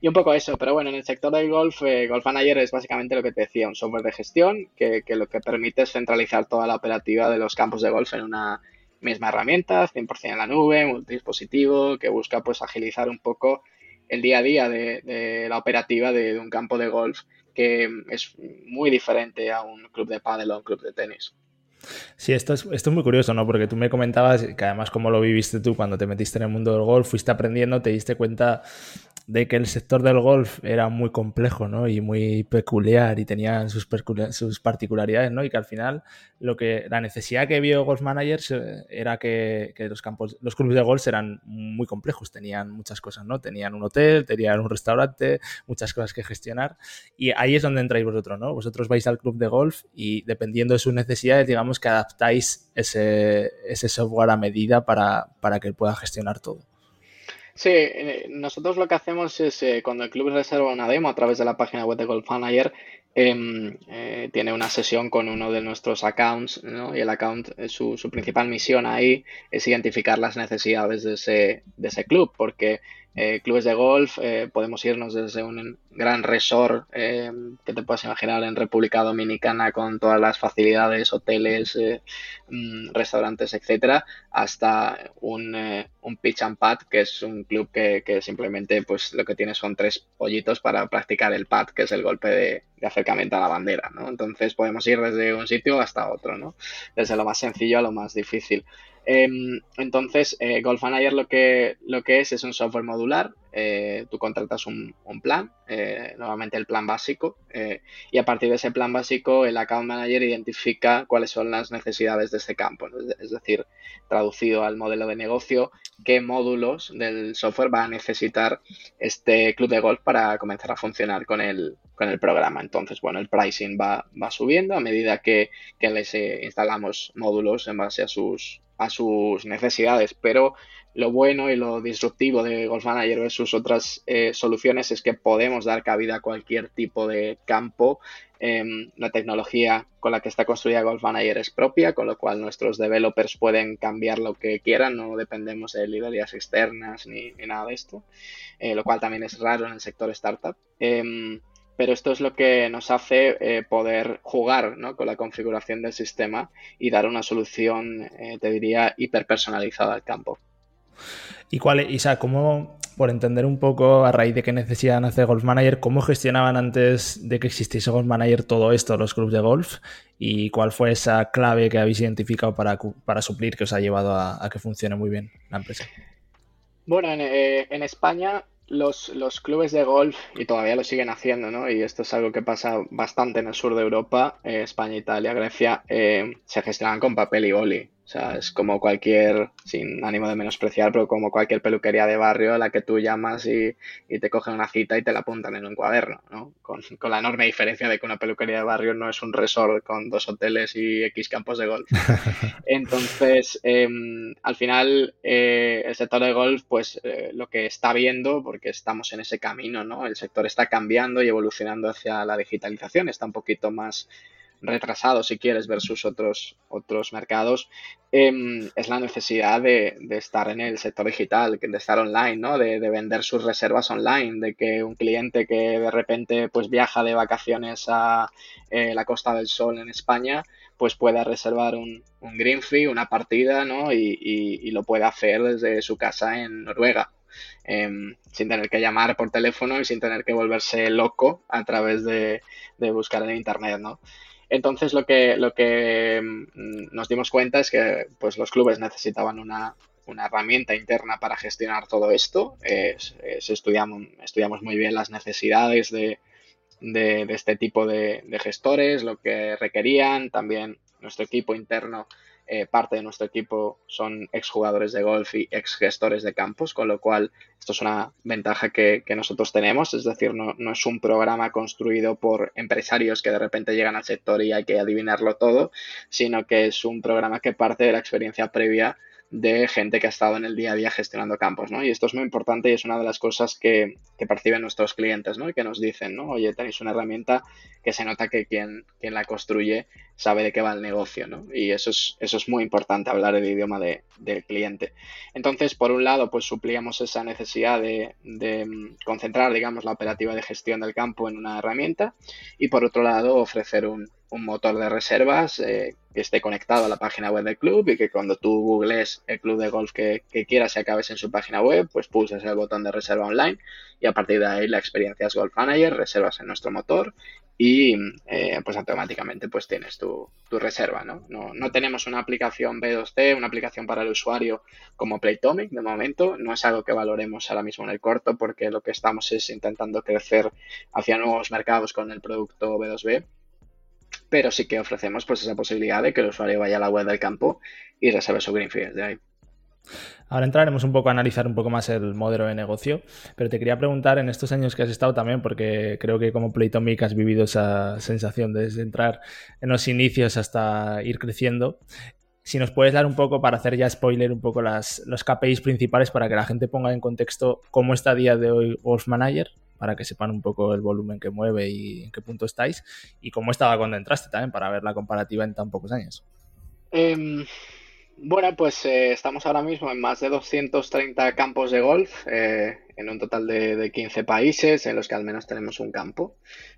y un poco eso, pero bueno, en el sector del golf, eh, Golf Manager es básicamente lo que te decía, un software de gestión que, que lo que permite es centralizar toda la operativa de los campos de golf en una misma herramienta, 100% en la nube, multidispositivo, que busca pues agilizar un poco el día a día de, de la operativa de, de, un campo de golf que es muy diferente a un club de pádel o un club de tenis. Sí, esto es, esto es muy curioso, ¿no? Porque tú me comentabas que además como lo viviste tú cuando te metiste en el mundo del golf, fuiste aprendiendo, te diste cuenta de que el sector del golf era muy complejo, ¿no? Y muy peculiar y tenía sus, sus particularidades, ¿no? Y que al final lo que la necesidad que vio Golf Managers era que, que, los campos, los clubes de golf eran muy complejos, tenían muchas cosas, ¿no? Tenían un hotel, tenían un restaurante, muchas cosas que gestionar. Y ahí es donde entráis vosotros, ¿no? Vosotros vais al club de golf y dependiendo de sus necesidades, digamos que adaptáis ese, software a medida para, para que pueda gestionar todo. Sí, eh, nosotros lo que hacemos es eh, cuando el club reserva una demo a través de la página web de Golf Manager, eh, eh, tiene una sesión con uno de nuestros accounts, ¿no? Y el account, su, su principal misión ahí es identificar las necesidades de ese, de ese club, porque eh, clubes de golf, eh, podemos irnos desde un gran resort eh, que te puedas imaginar en República Dominicana con todas las facilidades, hoteles, mm, restaurantes, etcétera, hasta un, pitch and pad, que es un club que, que, simplemente pues lo que tiene son tres pollitos para practicar el pad, que es el golpe de, de acercamiento a la bandera, ¿no? Entonces podemos ir desde un sitio hasta otro, ¿no? Desde lo más sencillo a lo más difícil. Eh, entonces, eh, Golf Manager lo que, lo que es es un software modular. Eh, tú contratas un, plan, eh, nuevamente el plan básico, eh, y a partir de ese plan básico, el Account Manager identifica cuáles son las necesidades de este campo. Es decir, traducido al modelo de negocio, qué módulos del software va a necesitar este club de golf para comenzar a funcionar con el, con el programa. Entonces, bueno, el pricing va, va subiendo a medida que, que les instalamos módulos en base a sus, a sus necesidades, pero lo bueno y lo disruptivo de Golf Manager versus otras eh, soluciones es que podemos dar cabida a cualquier tipo de campo. Eh, la tecnología con la que está construida Golf Manager es propia, con lo cual nuestros developers pueden cambiar lo que quieran, no dependemos de librerías externas ni, ni nada de esto, eh, lo cual también es raro en el sector startup. Em, pero esto es lo que nos hace eh, poder jugar ¿no? con la configuración del sistema y dar una solución, eh, te diría, hiperpersonalizada al campo. ¿Y cuál, Isa, cómo, por entender un poco a raíz de qué necesitan hacer Golf Manager, cómo gestionaban antes de que existiese Golf Manager todo esto, los clubes de golf? ¿Y cuál fue esa clave que habéis identificado para, para suplir que os ha llevado a, que funcione muy bien la empresa? Bueno, en, eh, en España los, los, clubes de golf, y todavía lo siguen haciendo, ¿no? Y esto es algo que pasa bastante en el sur de Europa, eh, España, Italia, Grecia, eh, se gestionan con papel y boli. O sea, es como cualquier, sin ánimo de menospreciar, pero como cualquier peluquería de barrio a la que tú llamas y, te cogen una cita y te la apuntan en un cuaderno, ¿no? Con, la enorme diferencia de que una peluquería de barrio no es un resort con dos hoteles y X campos de golf. Entonces, em, al final, eh, el sector de golf, pues eh, lo que está viendo, porque estamos en ese camino, ¿no? El sector está cambiando y evolucionando hacia la digitalización, está un poquito más retrasado, si quieres, versus otros, otros mercados, em, es la necesidad de, estar en el sector digital, de estar online, ¿no? De, vender sus reservas online, de que un cliente que de repente pues viaja de vacaciones a eh, la Costa del Sol en España, pues pueda reservar un, un green fee, una partida, ¿no? Y, y, lo puede hacer desde su casa en Noruega. Em, sin tener que llamar por teléfono y sin tener que volverse loco a través de, de buscar en internet, ¿no? Entonces lo que, lo que mm, nos dimos cuenta es que pues, los clubes necesitaban una, herramienta interna para gestionar todo esto. estudiamos, estudiamos muy bien las necesidades de, este tipo de, gestores, lo que requerían, también nuestro equipo interno eh, parte de nuestro equipo son exjugadores de golf y ex gestores de campos, con lo cual esto es una ventaja que, nosotros tenemos, es decir, no, no, es un programa construido por empresarios que de repente llegan al sector y hay que adivinarlo todo, sino que es un programa que parte de la experiencia previa de gente que ha estado en el día a día gestionando campos, ¿no? Y esto es muy importante y es una de las cosas que, perciben nuestros clientes, ¿no? Y que nos dicen, ¿no? Oye, tenéis una herramienta que se nota que quien, quien la construye sabe de qué va el negocio, ¿no? Y eso es, eso es muy importante, hablar el idioma de, del cliente. Entonces, por un lado, pues suplíamos esa necesidad de, mm, concentrar, digamos, la operativa de gestión del campo en una herramienta y por otro lado, ofrecer un, motor de reservas eh, que esté conectado a la página web del club y que cuando tú googles el club de golf que, quieras y acabes en su página web, pues pulses el botón de reserva online y a partir de ahí la experiencia es Golf Manager, reservas en nuestro motor y eh, pues automáticamente pues tienes tu, reserva, ¿no? ¿no? ¿no? tenemos una aplicación B2C, una aplicación para el usuario como Playtomic de momento, no es algo que valoremos ahora mismo en el corto porque lo que estamos es intentando crecer hacia nuevos mercados con el producto B2B pero sí que ofrecemos pues esa posibilidad de que el usuario vaya a la web del campo y reserve su green fee de ahí. Ahora entraremos un poco a analizar un poco más el modelo de negocio, pero te quería preguntar en estos años que has estado también, porque creo que como Playtomic has vivido esa sensación desde entrar en los inicios hasta ir creciendo. Si nos puedes dar un poco, para hacer ya spoiler, un poco las, los KPIs principales para que la gente ponga en contexto cómo está a día de hoy Wolf Manager para que sepan un poco el volumen que mueve y en qué punto estáis, y cómo estaba cuando entraste también, para ver la comparativa en tan pocos años. Em, bueno, pues eh, estamos ahora mismo en más de 230 campos de golf, eh, en un total de, 15 países en los que al menos tenemos un campo,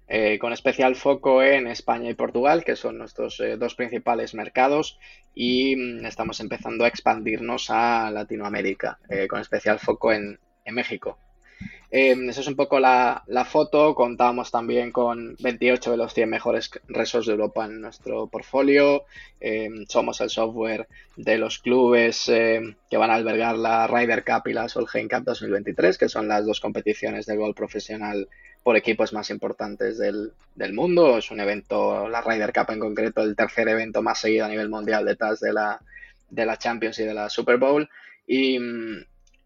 eh, con especial foco en España y Portugal, que son nuestros dos principales mercados, y mm, estamos empezando a expandirnos a Latinoamérica, con especial foco en México. Eh, esa es un poco la, foto. Contamos también con 28 de los 100 mejores resorts de Europa en nuestro portfolio. Eh, somos el software de los clubes eh, que van a albergar la Ryder Cup y la Solheim Cup 2023, que son las dos competiciones de golf profesional por equipos más importantes del, mundo. Es un evento, la Ryder Cup en concreto, el tercer evento más seguido a nivel mundial detrás de la, de la Champions y de la Super Bowl. Y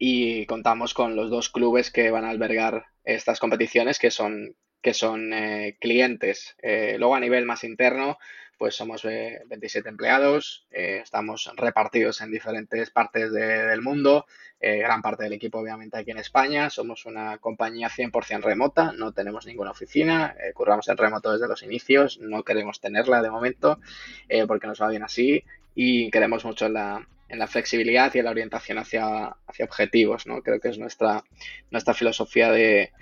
y contamos con los dos clubes que van a albergar estas competiciones que son, que son eh, clientes. Eh, luego a nivel más interno, pues somos 27 eh, empleados, estamos repartidos en diferentes partes del mundo, gran parte del equipo obviamente aquí en España, somos una compañía 100% remota, no tenemos ninguna oficina, curramos en remoto desde los inicios, no queremos tenerla de momento porque nos va bien así y queremos mucho la, en la flexibilidad y en la orientación hacia, hacia objetivos, ¿no? Creo que es nuestra, nuestra filosofía de,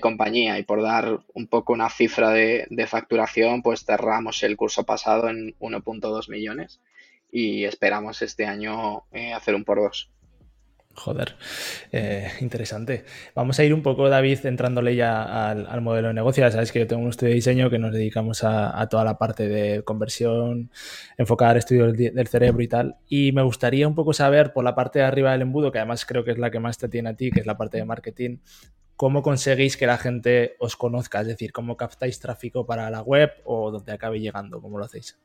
compañía y por dar un poco una cifra de, de facturación, pues cerramos el curso pasado en 1.2 millones y esperamos este año eh, hacer un por dos. Joder, eh, interesante. Vamos a ir un poco, David, entrándole ya al, modelo de negocio. Ya sabes que yo tengo un estudio de diseño que nos dedicamos a, toda la parte de conversión, enfocar estudios del cerebro y tal. Y me gustaría un poco saber por la parte de arriba del embudo, que además creo que es la que más te tiene a ti, que es la parte de marketing, cómo conseguís que la gente os conozca, es decir, cómo captáis tráfico para la web o donde acabe llegando, cómo lo hacéis.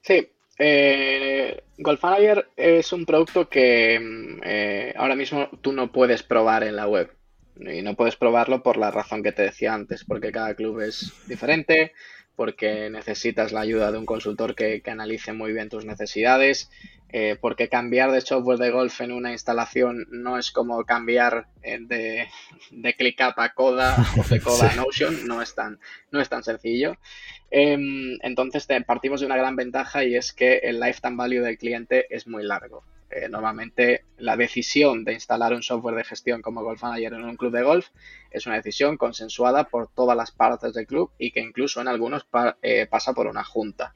Sí, Eh, Golf Manager es un producto que mm, eh, ahora mismo tú no puedes probar en la web. Y no puedes probarlo por la razón que te decía antes, porque cada club es diferente, porque necesitas la ayuda de un consultor que, analice muy bien tus necesidades, eh, porque cambiar de software de golf en una instalación no es como cambiar eh, de, de ClickUp a Coda o de Coda a Notion, no es tan, no es tan sencillo. Em, entonces partimos de una gran ventaja y es que el lifetime value del cliente es muy largo. Eh, normalmente la decisión de instalar un software de gestión como Golf Manager en un club de golf es una decisión consensuada por todas las partes del club y que incluso en algunos eh, pasa por una junta.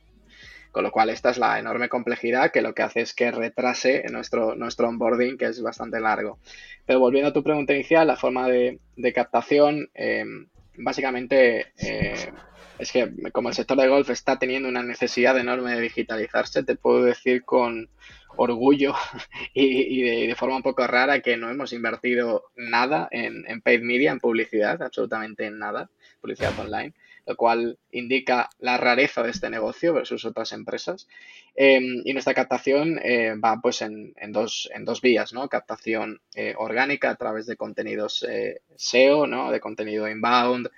Con lo cual, esta es la enorme complejidad que lo que hace es que retrase nuestro, nuestro onboarding, que es bastante largo. Pero volviendo a tu pregunta inicial, la forma de, captación, eh, básicamente es que como el sector de golf está teniendo una necesidad enorme de digitalizarse, te puedo decir con, orgullo y, de, forma un poco rara que no hemos invertido nada en, paid media, en publicidad, absolutamente en nada, publicidad online, lo cual indica la rareza de este negocio versus otras empresas. Em, y nuestra captación eh, va pues en, dos, en dos vías, ¿no? Captación eh, orgánica a través de contenidos eh, SEO, ¿no? De contenido inbound,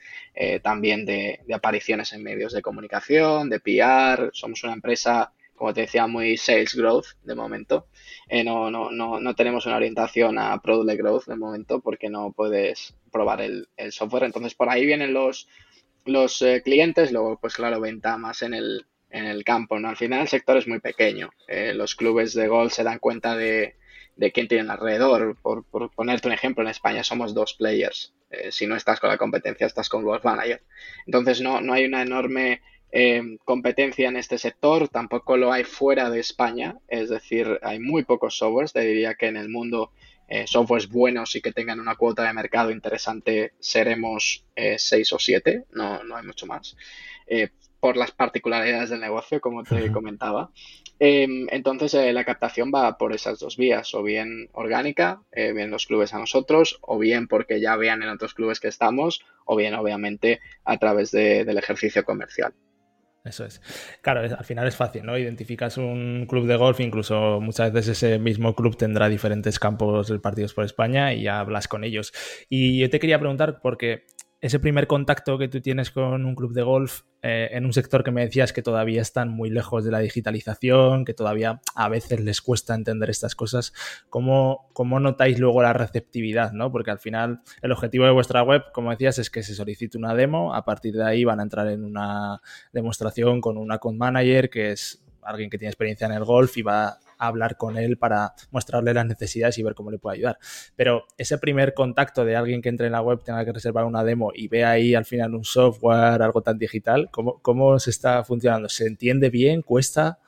también de, apariciones en medios de comunicación, de PR. Somos una empresa como te decía, muy sales growth de momento. No, no, no, no, tenemos una orientación a product growth de momento porque no puedes probar el, software. Entonces, por ahí vienen los, los eh, clientes, luego, pues claro, venta más en el, en el campo. ¿no? Al final, el sector es muy pequeño. Eh, los clubes de golf se dan cuenta de, de quién tienen alrededor. Por, por, ponerte un ejemplo, en España somos dos players. si no estás con la competencia, estás con Golf Manager. Entonces, no, no hay una enorme Em, competencia en este sector, tampoco lo hay fuera de España, es decir, hay muy pocos softwares, te diría que en el mundo eh, softwares buenos y que tengan una cuota de mercado interesante seremos eh, seis o siete, no, no hay mucho más, eh, por las particularidades del negocio, como te comentaba. Em, entonces la captación va por esas dos vías, o bien orgánica, bien los clubes a nosotros, o bien porque ya vean en otros clubes que estamos, o bien obviamente a través del ejercicio comercial. Eso es. Claro, al final es fácil, ¿no? Identificas un club de golf, incluso muchas veces ese mismo club tendrá diferentes campos de partidos por España y ya hablas con ellos. Y yo te quería preguntar, porque ese primer contacto que tú tienes con un club de golf eh, en un sector que me decías que todavía están muy lejos de la digitalización, que todavía a veces les cuesta entender estas cosas, ¿cómo, cómo notáis luego la receptividad? ¿no? Porque al final el objetivo de vuestra web, como decías, es que se solicite una demo, a partir de ahí van a entrar en una demostración con un account manager, que es alguien que tiene experiencia en el golf y va hablar con él para mostrarle las necesidades y ver cómo le puede ayudar. Pero ese primer contacto de alguien que entre en la web, tenga que reservar una demo y ve ahí al final un software, algo tan digital, ¿cómo, cómo se está funcionando? ¿Se entiende bien? ¿Cuesta?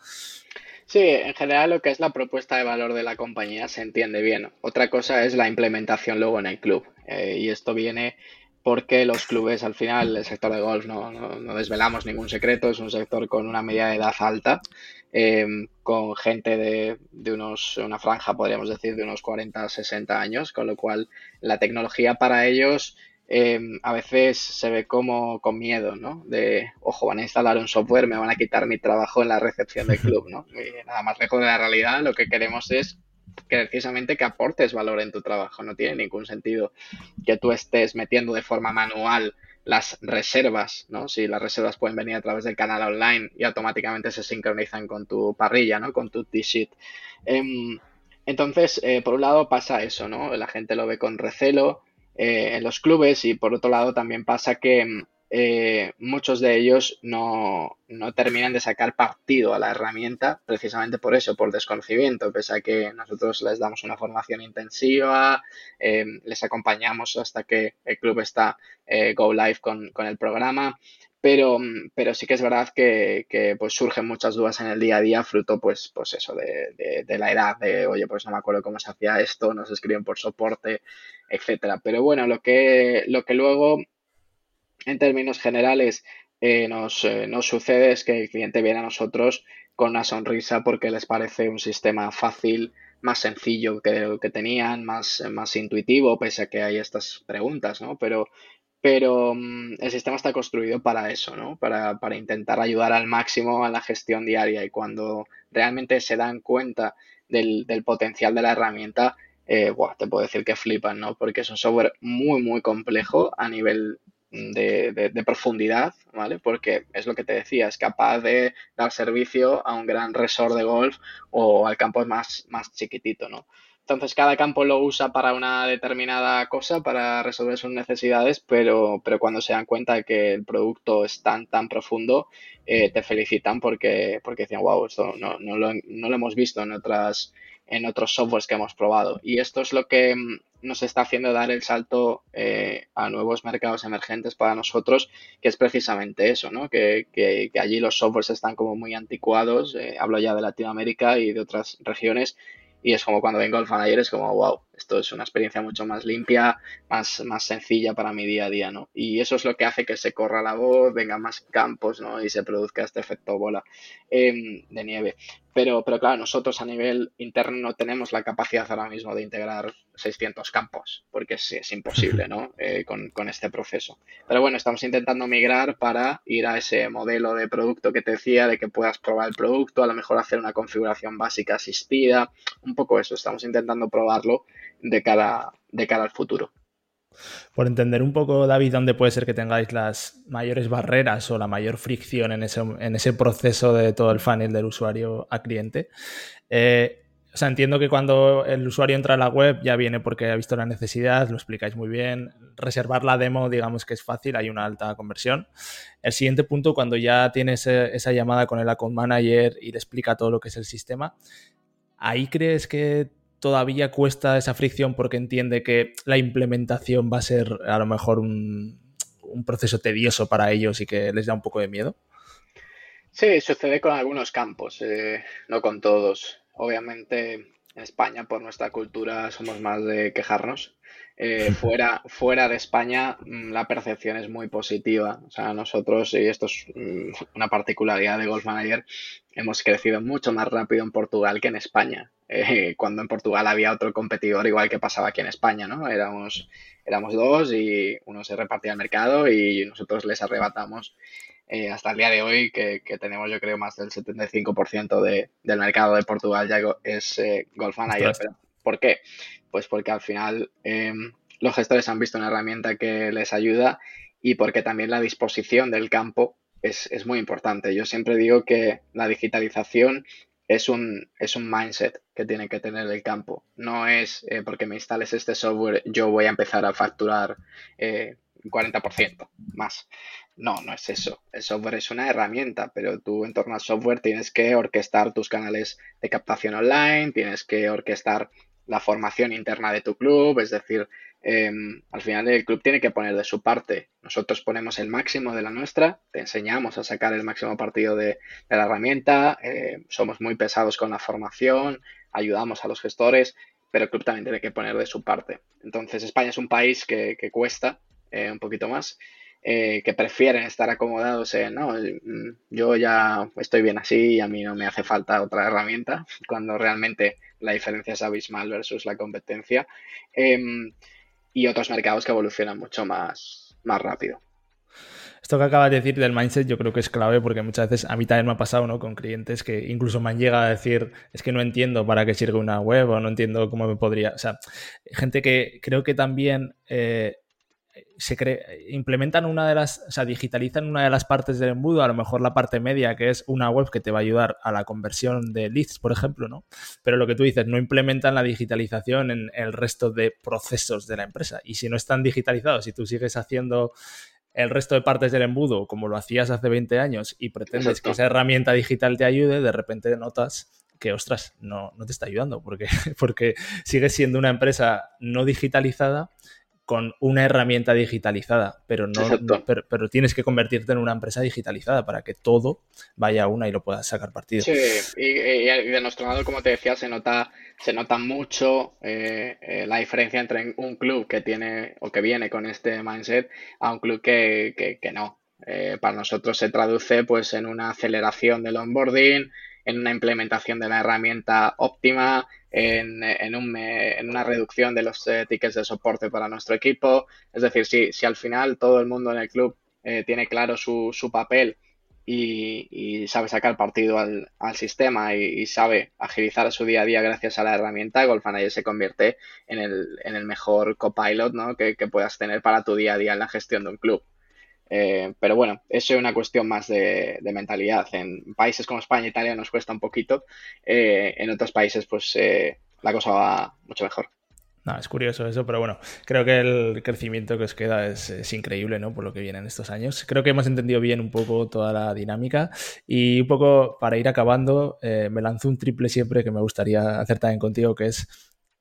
Sí, en general lo que es la propuesta de valor de la compañía se entiende bien. Otra cosa es la implementación luego en el club. Eh, y esto viene porque los clubes al final, el sector de golf, no, no, desvelamos ningún secreto, es un sector con una media de edad alta, eh, con gente de, de, unos, una franja, podríamos decir, de unos 40, 60 años, con lo cual la tecnología para ellos eh, a veces se ve como con miedo, ¿no? De, ojo, van a instalar un software, me van a quitar mi trabajo en la recepción del club, ¿no? Y nada más lejos de la realidad, lo que queremos es que precisamente que aportes valor en tu trabajo. No tiene ningún sentido que tú estés metiendo de forma manual las reservas, ¿no? Si las reservas pueden venir a través del canal online y automáticamente se sincronizan con tu parrilla, ¿no? Con tu T-sheet. Em, entonces, eh, por un lado pasa eso, ¿no? La gente lo ve con recelo eh, en los clubes y por otro lado también pasa que em, eh, muchos de ellos no, terminan de sacar partido a la herramienta precisamente por eso, por desconocimiento, pese a que nosotros les damos una formación intensiva, eh, les acompañamos hasta que el club está eh, go live con, el programa. Pero, pero, sí que es verdad que, pues surgen muchas dudas en el día a día, fruto pues, pues eso, de, de, la edad, de oye, pues no me acuerdo cómo se hacía esto, nos escriben por soporte, etcétera. Pero bueno, lo que, lo que luego en términos generales eh, nos, eh, nos, sucede es que el cliente viene a nosotros con una sonrisa porque les parece un sistema fácil, más sencillo que el que tenían, más, más intuitivo, pese a que hay estas preguntas, ¿no? Pero, pero mm, el sistema está construido para eso, ¿no? Para, para, intentar ayudar al máximo a la gestión diaria y cuando realmente se dan cuenta del, del potencial de la herramienta, eh, te puedo decir que flipan, ¿no? Porque es un software muy, muy complejo a nivel de, de, profundidad, ¿vale? Porque es lo que te decía, es capaz de dar servicio a un gran resort de golf o al campo más, más chiquitito, ¿no? Entonces cada campo lo usa para una determinada cosa, para resolver sus necesidades, pero, pero cuando se dan cuenta que el producto es tan, tan profundo, eh, te felicitan porque, porque decían, wow, esto no, no, lo, no lo hemos visto en otras en otros softwares que hemos probado. Y esto es lo que nos está haciendo dar el salto eh, a nuevos mercados emergentes para nosotros, que es precisamente eso, ¿no? Que, que, allí los softwares están como muy anticuados, eh, hablo ya de Latinoamérica y de otras regiones, y es como cuando vengo al Manager, es como, wow, esto es una experiencia mucho más limpia, más, más sencilla para mi día a día, ¿no? Y eso es lo que hace que se corra la voz, venga más campos, ¿no? Y se produzca este efecto bola em, de nieve. Pero, pero claro, nosotros a nivel interno no tenemos la capacidad ahora mismo de integrar 600 campos, porque es, es imposible, ¿no? Eh, con, con, este proceso. Pero bueno, estamos intentando migrar para ir a ese modelo de producto que te decía, de que puedas probar el producto, a lo mejor hacer una configuración básica asistida, un poco eso, estamos intentando probarlo de cara, de cara al futuro. Por entender un poco, David, dónde puede ser que tengáis las mayores barreras o la mayor fricción en ese, en ese proceso de todo el funnel del usuario a cliente. Eh, o sea, entiendo que cuando el usuario entra a la web ya viene porque ha visto la necesidad, lo explicáis muy bien. Reservar la demo, digamos que es fácil, hay una alta conversión. El siguiente punto, cuando ya tienes esa llamada con el account manager y le explica todo lo que es el sistema, ¿ahí crees que todavía cuesta esa fricción porque entiende que la implementación va a ser a lo mejor un, proceso tedioso para ellos y que les da un poco de miedo? Sí, sucede con algunos campos, eh, no con todos. Obviamente en España, por nuestra cultura, somos más de quejarnos. Eh, fuera, fuera de España, mm, la percepción es muy positiva. O sea, nosotros, y esto es mm, una particularidad de Golf Manager, hemos crecido mucho más rápido en Portugal que en España. Eh, cuando en Portugal había otro competidor, igual que pasaba aquí en España, ¿no? Éramos, éramos dos y uno se repartía el mercado y nosotros les arrebatamos eh, hasta el día de hoy, que, tenemos yo creo más del 75% de, del mercado de Portugal ya es eh, Golf Manager. ¿Por qué? Pues porque al final em, los gestores han visto una herramienta que les ayuda y porque también la disposición del campo es, es muy importante. Yo siempre digo que la digitalización es un, es un mindset que tiene que tener el campo. No es eh, porque me instales este software, yo voy a empezar a facturar eh, 40% más. No, no es eso. El software es una herramienta, pero tú en torno al software tienes que orquestar tus canales de captación online, tienes que orquestar la formación interna de tu club, es decir, em, al final el club tiene que poner de su parte. Nosotros ponemos el máximo de la nuestra, te enseñamos a sacar el máximo partido de, la herramienta, eh, somos muy pesados con la formación, ayudamos a los gestores, pero el club también tiene que poner de su parte. Entonces España es un país que, cuesta eh, un poquito más. Eh, que prefieren estar acomodados en, no, mm, yo ya estoy bien así y a mí no me hace falta otra herramienta, cuando realmente la diferencia es abismal versus la competencia. Em, y otros mercados que evolucionan mucho más, más rápido. Esto que acabas de decir del mindset yo creo que es clave porque muchas veces a mí también me ha pasado ¿no? con clientes que incluso me han llegado a decir es que no entiendo para qué sirve una web o no entiendo cómo me podría... O sea, gente que creo que también eh, se implementan una de las, o sea, digitalizan una de las partes del embudo, a lo mejor la parte media, que es una web que te va a ayudar a la conversión de leads, por ejemplo, ¿no? Pero lo que tú dices, no implementan la digitalización en el resto de procesos de la empresa. Y si no están digitalizados, si tú sigues haciendo el resto de partes del embudo como lo hacías hace 20 años y pretendes que esa herramienta digital te ayude, de repente notas que, ostras, no, no te está ayudando, porque, porque sigues siendo una empresa no digitalizada con una herramienta digitalizada, pero no, pero, tienes que convertirte en una empresa digitalizada para que todo vaya a una y lo puedas sacar partido. Sí, y, de nuestro lado, como te decía, se nota, se nota mucho eh, eh, la diferencia entre un club que tiene o que viene con este mindset a un club que, que, no. Eh, para nosotros se traduce pues en una aceleración del onboarding, en una implementación de la herramienta óptima, en, en, un, en una reducción de los eh, tickets de soporte para nuestro equipo. Es decir, si, si al final todo el mundo en el club eh, tiene claro su, su papel y, sabe sacar partido al, sistema y, sabe agilizar su día a día gracias a la herramienta, Golf Manager se convierte en el, en el mejor copilot ¿no? que, puedas tener para tu día a día en la gestión de un club. Eh, pero bueno, eso es una cuestión más de, mentalidad. En países como España e Italia nos cuesta un poquito, eh, en otros países pues eh, la cosa va mucho mejor. No, es curioso eso, pero bueno, creo que el crecimiento que os queda es, increíble, ¿no? Por lo que viene en estos años. Creo que hemos entendido bien un poco toda la dinámica y un poco para ir acabando, eh, me lanzo un triple siempre que me gustaría hacer también contigo, que es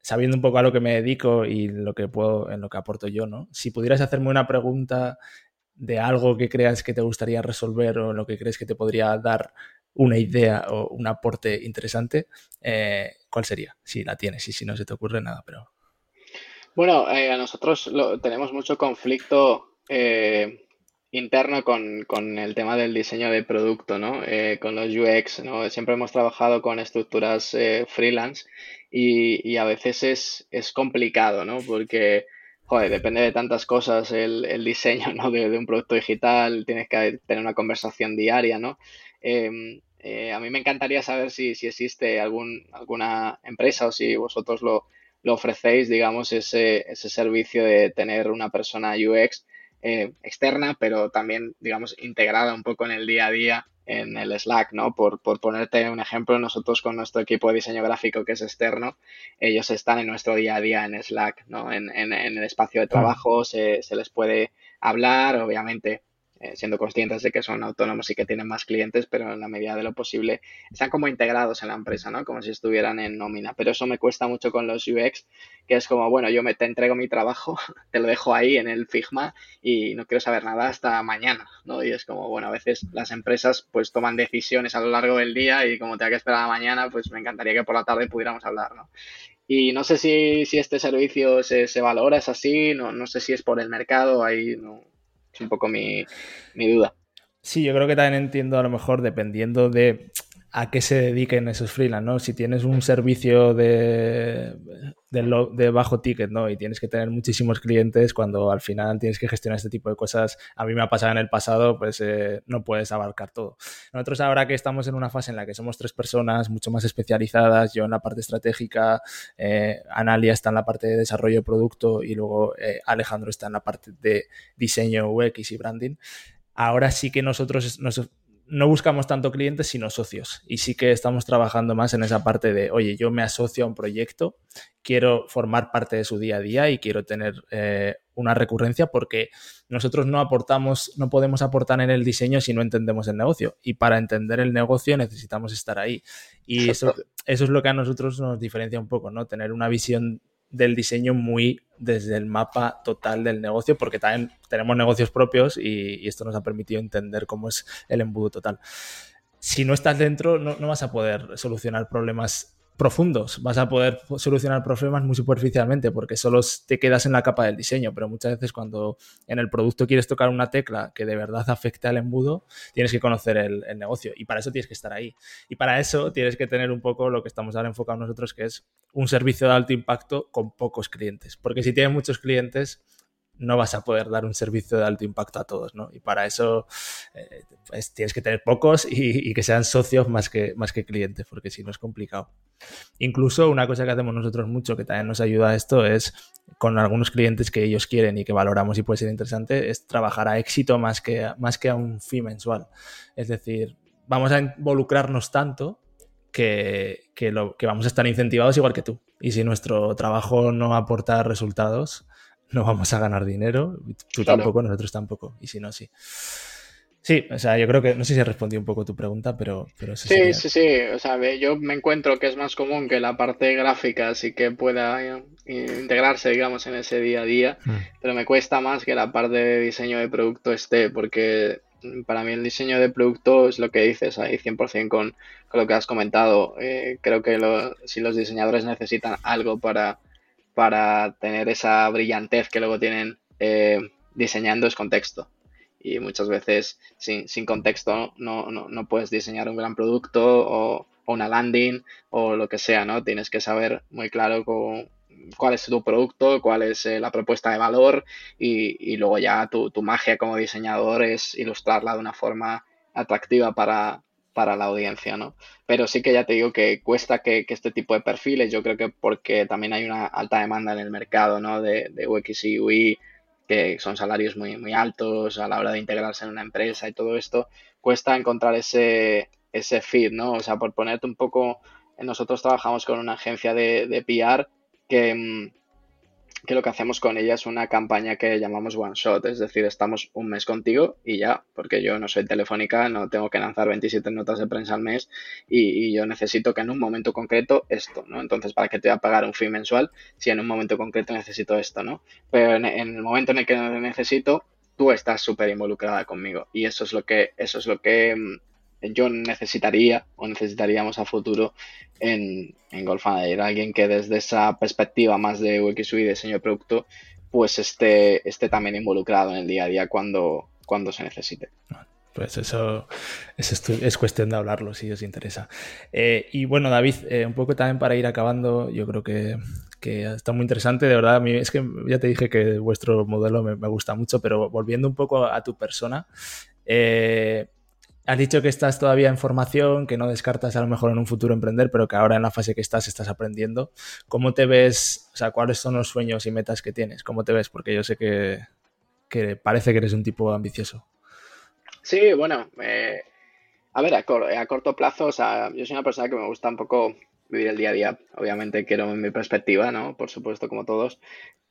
sabiendo un poco a lo que me dedico y lo que puedo, en lo que aporto yo, ¿no? Si pudieras hacerme una pregunta de algo que creas que te gustaría resolver o lo que crees que te podría dar una idea o un aporte interesante, eh, ¿cuál sería? Si la tienes y si no se te ocurre nada, pero bueno, eh, nosotros tenemos mucho conflicto eh, interno con, el tema del diseño de producto, ¿no? Eh, con los UX, ¿no? Siempre hemos trabajado con estructuras freelance y, a veces es, es complicado, ¿no? Porque, joder, depende de tantas cosas el, diseño, ¿no? De, un producto digital, tienes que tener una conversación diaria, ¿no? Em, a mí me encantaría saber si, si existe algún, alguna empresa o si vosotros lo lo ofrecéis, digamos, ese, ese servicio de tener una persona UX eh, externa, pero también, digamos, integrada un poco en el día a día en el Slack, ¿no? Por, por ponerte un ejemplo, nosotros con nuestro equipo de diseño gráfico que es externo, ellos están en nuestro día a día en Slack, ¿no? En, en, en el espacio de trabajo se, se les puede hablar, obviamente eh, siendo conscientes de que son autónomos y que tienen más clientes, pero en la medida de lo posible están como integrados en la empresa, ¿no? Como si estuvieran en nómina. Pero eso me cuesta mucho con los UX, que es como, bueno, yo me te entrego mi trabajo, te lo dejo ahí en el Figma y no quiero saber nada hasta mañana, ¿no? Y es como, bueno, a veces las empresas pues toman decisiones a lo largo del día y como tenga que esperar a mañana, pues me encantaría que por la tarde pudiéramos hablar, ¿no? Y no sé si, si este servicio se, se valora, es así, no, no sé si es por el mercado, ahí no, un poco mi, duda. Sí, yo creo que también entiendo a lo mejor dependiendo de a qué se dediquen esos freelance, ¿no? Si tienes un servicio de, de, bajo ticket, ¿no? Y tienes que tener muchísimos clientes cuando al final tienes que gestionar este tipo de cosas. A mí me ha pasado en el pasado, pues eh, no puedes abarcar todo. Nosotros ahora que estamos en una fase en la que somos tres personas mucho más especializadas, yo en la parte estratégica, eh, Analia está en la parte de desarrollo de producto y luego eh, Alejandro está en la parte de diseño UX y branding ahora sí que nosotros nos, no buscamos tanto clientes, sino socios. Y sí que estamos trabajando más en esa parte de, oye, yo me asocio a un proyecto, quiero formar parte de su día a día y quiero tener eh, una recurrencia porque nosotros no aportamos, no podemos aportar en el diseño si no entendemos el negocio. Y para entender el negocio necesitamos estar ahí. Y eso, eso es lo que a nosotros nos diferencia un poco, ¿no? Tener una visión del diseño muy desde el mapa total del negocio, porque también tenemos negocios propios y, esto nos ha permitido entender cómo es el embudo total. Si no estás dentro, no, no vas a poder solucionar problemas profundos. Vas a poder solucionar problemas muy superficialmente porque solo te quedas en la capa del diseño, pero muchas veces cuando en el producto quieres tocar una tecla que de verdad afecte al embudo, tienes que conocer el, negocio y para eso tienes que estar ahí. Y para eso tienes que tener un poco lo que estamos ahora enfocados nosotros, que es un servicio de alto impacto con pocos clientes. Porque si tienes muchos clientes, no vas a poder dar un servicio de alto impacto a todos, ¿no? Y para eso eh, pues tienes que tener pocos y, que sean socios más que, más que clientes, porque si no es complicado. Incluso una cosa que hacemos nosotros mucho, que también nos ayuda a esto, es con algunos clientes que ellos quieren y que valoramos y puede ser interesante, es trabajar a éxito más que, más que a un fee mensual. Es decir, vamos a involucrarnos tanto que, que, lo, que vamos a estar incentivados igual que tú. Y si nuestro trabajo no aporta resultados, no vamos a ganar dinero, tú tampoco, nosotros tampoco, y si no, sí. Sí, o sea, yo creo que, no sé si he respondido un poco tu pregunta, pero, pero sí. Sí, sí, o sea, yo me encuentro que es más común que la parte gráfica sí que pueda eh, integrarse, digamos, en ese día a día, mm. pero me cuesta más que la parte de diseño de producto esté, porque para mí el diseño de producto es lo que dices ahí 100% con, con lo que has comentado. Eh, creo que si los diseñadores necesitan algo para para tener esa brillantez que luego tienen eh, diseñando es contexto. Y muchas veces sin, contexto no, no, puedes diseñar un gran producto o, una landing o lo que sea, ¿no? Tienes que saber muy claro cuál es tu producto, cuál es eh, la propuesta de valor y, luego ya tu, magia como diseñador es ilustrarla de una forma atractiva para, para la audiencia, ¿no? Pero sí que ya te digo que cuesta que, este tipo de perfiles, yo creo que porque también hay una alta demanda en el mercado, ¿no? De, de UX y UI, que son salarios muy, muy altos a la hora de integrarse en una empresa y todo esto, cuesta encontrar ese, ese fit, ¿no? O sea, por ponerte un poco, nosotros trabajamos con una agencia de, de PR que, mm, que lo que hacemos con ella es una campaña que llamamos One Shot, es decir, estamos un mes contigo y ya, porque yo no soy telefónica, no tengo que lanzar 27 notas de prensa al mes y, yo necesito que en un momento concreto esto, ¿no? Entonces, ¿para qué te voy a pagar un fee mensual si en un momento concreto necesito esto, ¿no? Pero en, en el momento en el que necesito, tú estás súper involucrada conmigo y eso es lo que, eso es lo que mm, yo necesitaría o necesitaríamos a futuro en, en Golf Alguien que desde esa perspectiva más de UX y diseño de producto, pues esté, esté también involucrado en el día a día cuando, cuando se necesite. Pues eso es, cuestión de hablarlo si os interesa. Eh, y bueno, David, eh, un poco también para ir acabando, yo creo que, está muy interesante, de verdad, a mí es que ya te dije que vuestro modelo me, gusta mucho, pero volviendo un poco a tu persona, eh, Has dicho que estás todavía en formación, que no descartas a lo mejor en un futuro emprender, pero que ahora en la fase que estás estás aprendiendo. ¿Cómo te ves? O sea, ¿cuáles son los sueños y metas que tienes? ¿Cómo te ves? Porque yo sé que, parece que eres un tipo ambicioso. Sí, bueno, eh, a ver, a, corto plazo, o sea, yo soy una persona que me gusta un poco vivir el día a día. Obviamente quiero mi perspectiva, ¿no? Por supuesto, como todos.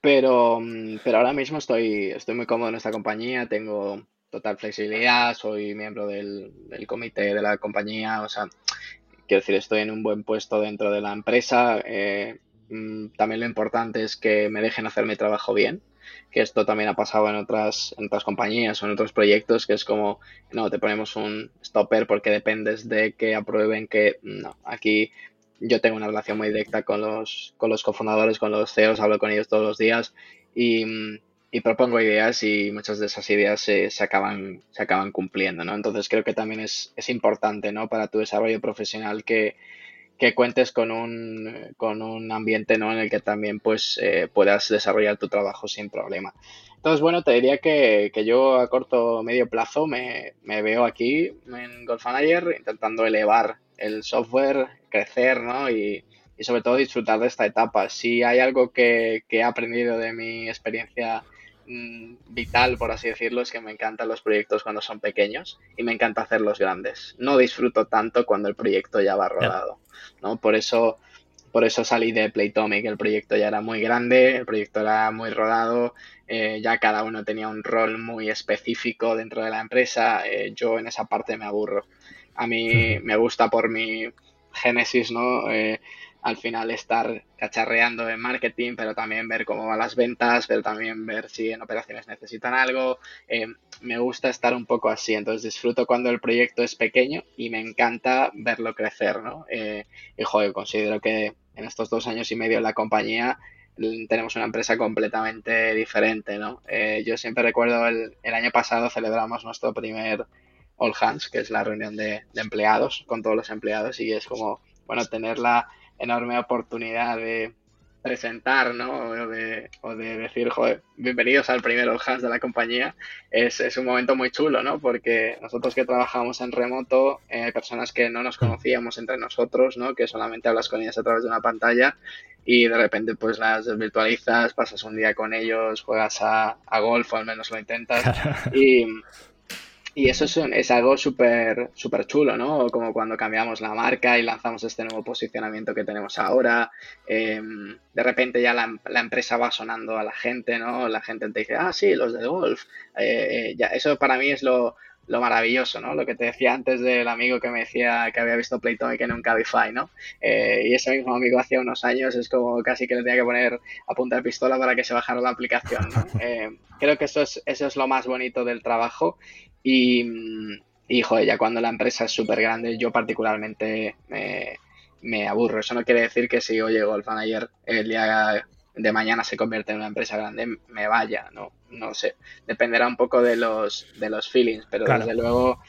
Pero, mm, pero ahora mismo estoy, estoy muy cómodo en esta compañía. Tengo total flexibilidad, soy miembro del, comité de la compañía, o sea, quiero decir, estoy en un buen puesto dentro de la empresa. Eh, mm, también lo importante es que me dejen hacer mi trabajo bien, que esto también ha pasado en otras, en otras compañías o en otros proyectos, que es como, no, te ponemos un stopper porque dependes de que aprueben que, no, aquí yo tengo una relación muy directa con los, con los cofundadores, con los CEOs, hablo con ellos todos los días y mm, y propongo ideas y muchas de esas ideas se, se, acaban, se acaban cumpliendo, ¿no? Entonces creo que también es, es importante, ¿no? Para tu desarrollo profesional que, que cuentes con un, con un ambiente, ¿no? En el que también, pues, eh, puedas desarrollar tu trabajo sin problema. Entonces, bueno, te diría que, que yo a corto o medio plazo me, me veo aquí en Golf Manager intentando elevar el software, crecer, ¿no? Y, y sobre todo disfrutar de esta etapa. Si hay algo que, que he aprendido de mi experiencia vital, por así decirlo, es que me encantan los proyectos cuando son pequeños y me encanta hacerlos grandes. No disfruto tanto cuando el proyecto ya va rodado, ¿no? Por eso, por eso salí de Playtomic, el proyecto ya era muy grande, el proyecto era muy rodado, eh, ya cada uno tenía un rol muy específico dentro de la empresa, eh, yo en esa parte me aburro. A mí me gusta por mi génesis, ¿no? Eh, al final estar cacharreando en marketing, pero también ver cómo van las ventas, pero también ver si en operaciones necesitan algo. Eh, me gusta estar un poco así, entonces disfruto cuando el proyecto es pequeño y me encanta verlo crecer, ¿no? Eh, y joder, considero que en estos dos años y medio en la compañía tenemos una empresa completamente diferente, ¿no? Eh, yo siempre recuerdo el, el año pasado celebramos nuestro primer All Hands, que es la reunión de, de empleados, con todos los empleados, y es como, bueno, tener la enorme oportunidad de presentar, ¿no? O de, o de decir, joder, bienvenidos al primer All Hands de la compañía, es, es, un momento muy chulo, ¿no? Porque nosotros que trabajamos en remoto, eh, personas que no nos conocíamos entre nosotros, ¿no? Que solamente hablas con ellas a través de una pantalla y de repente pues las virtualizas, pasas un día con ellos, juegas a, a golf o al menos lo intentas y y eso es, es algo súper súper chulo, ¿no? Como cuando cambiamos la marca y lanzamos este nuevo posicionamiento que tenemos ahora. Em, de repente ya la, la, empresa va sonando a la gente, ¿no? La gente te dice, ah, sí, los de golf. Eh, ya, eso para mí es lo, lo maravilloso, ¿no? Lo que te decía antes del amigo que me decía que había visto Playtonic en un Cabify, ¿no? Eh, y ese mismo amigo hace unos años es como casi que le tenía que poner a punta de pistola para que se bajara la aplicación, ¿no? Eh, creo que eso es, eso es lo más bonito del trabajo y, y joder, ya cuando la empresa es súper grande, yo particularmente me, me, aburro. Eso no quiere decir que si, oye, Golf Manager el día de mañana se convierte en una empresa grande, me vaya, no, no sé. Dependerá un poco de los, de los feelings, pero desde luego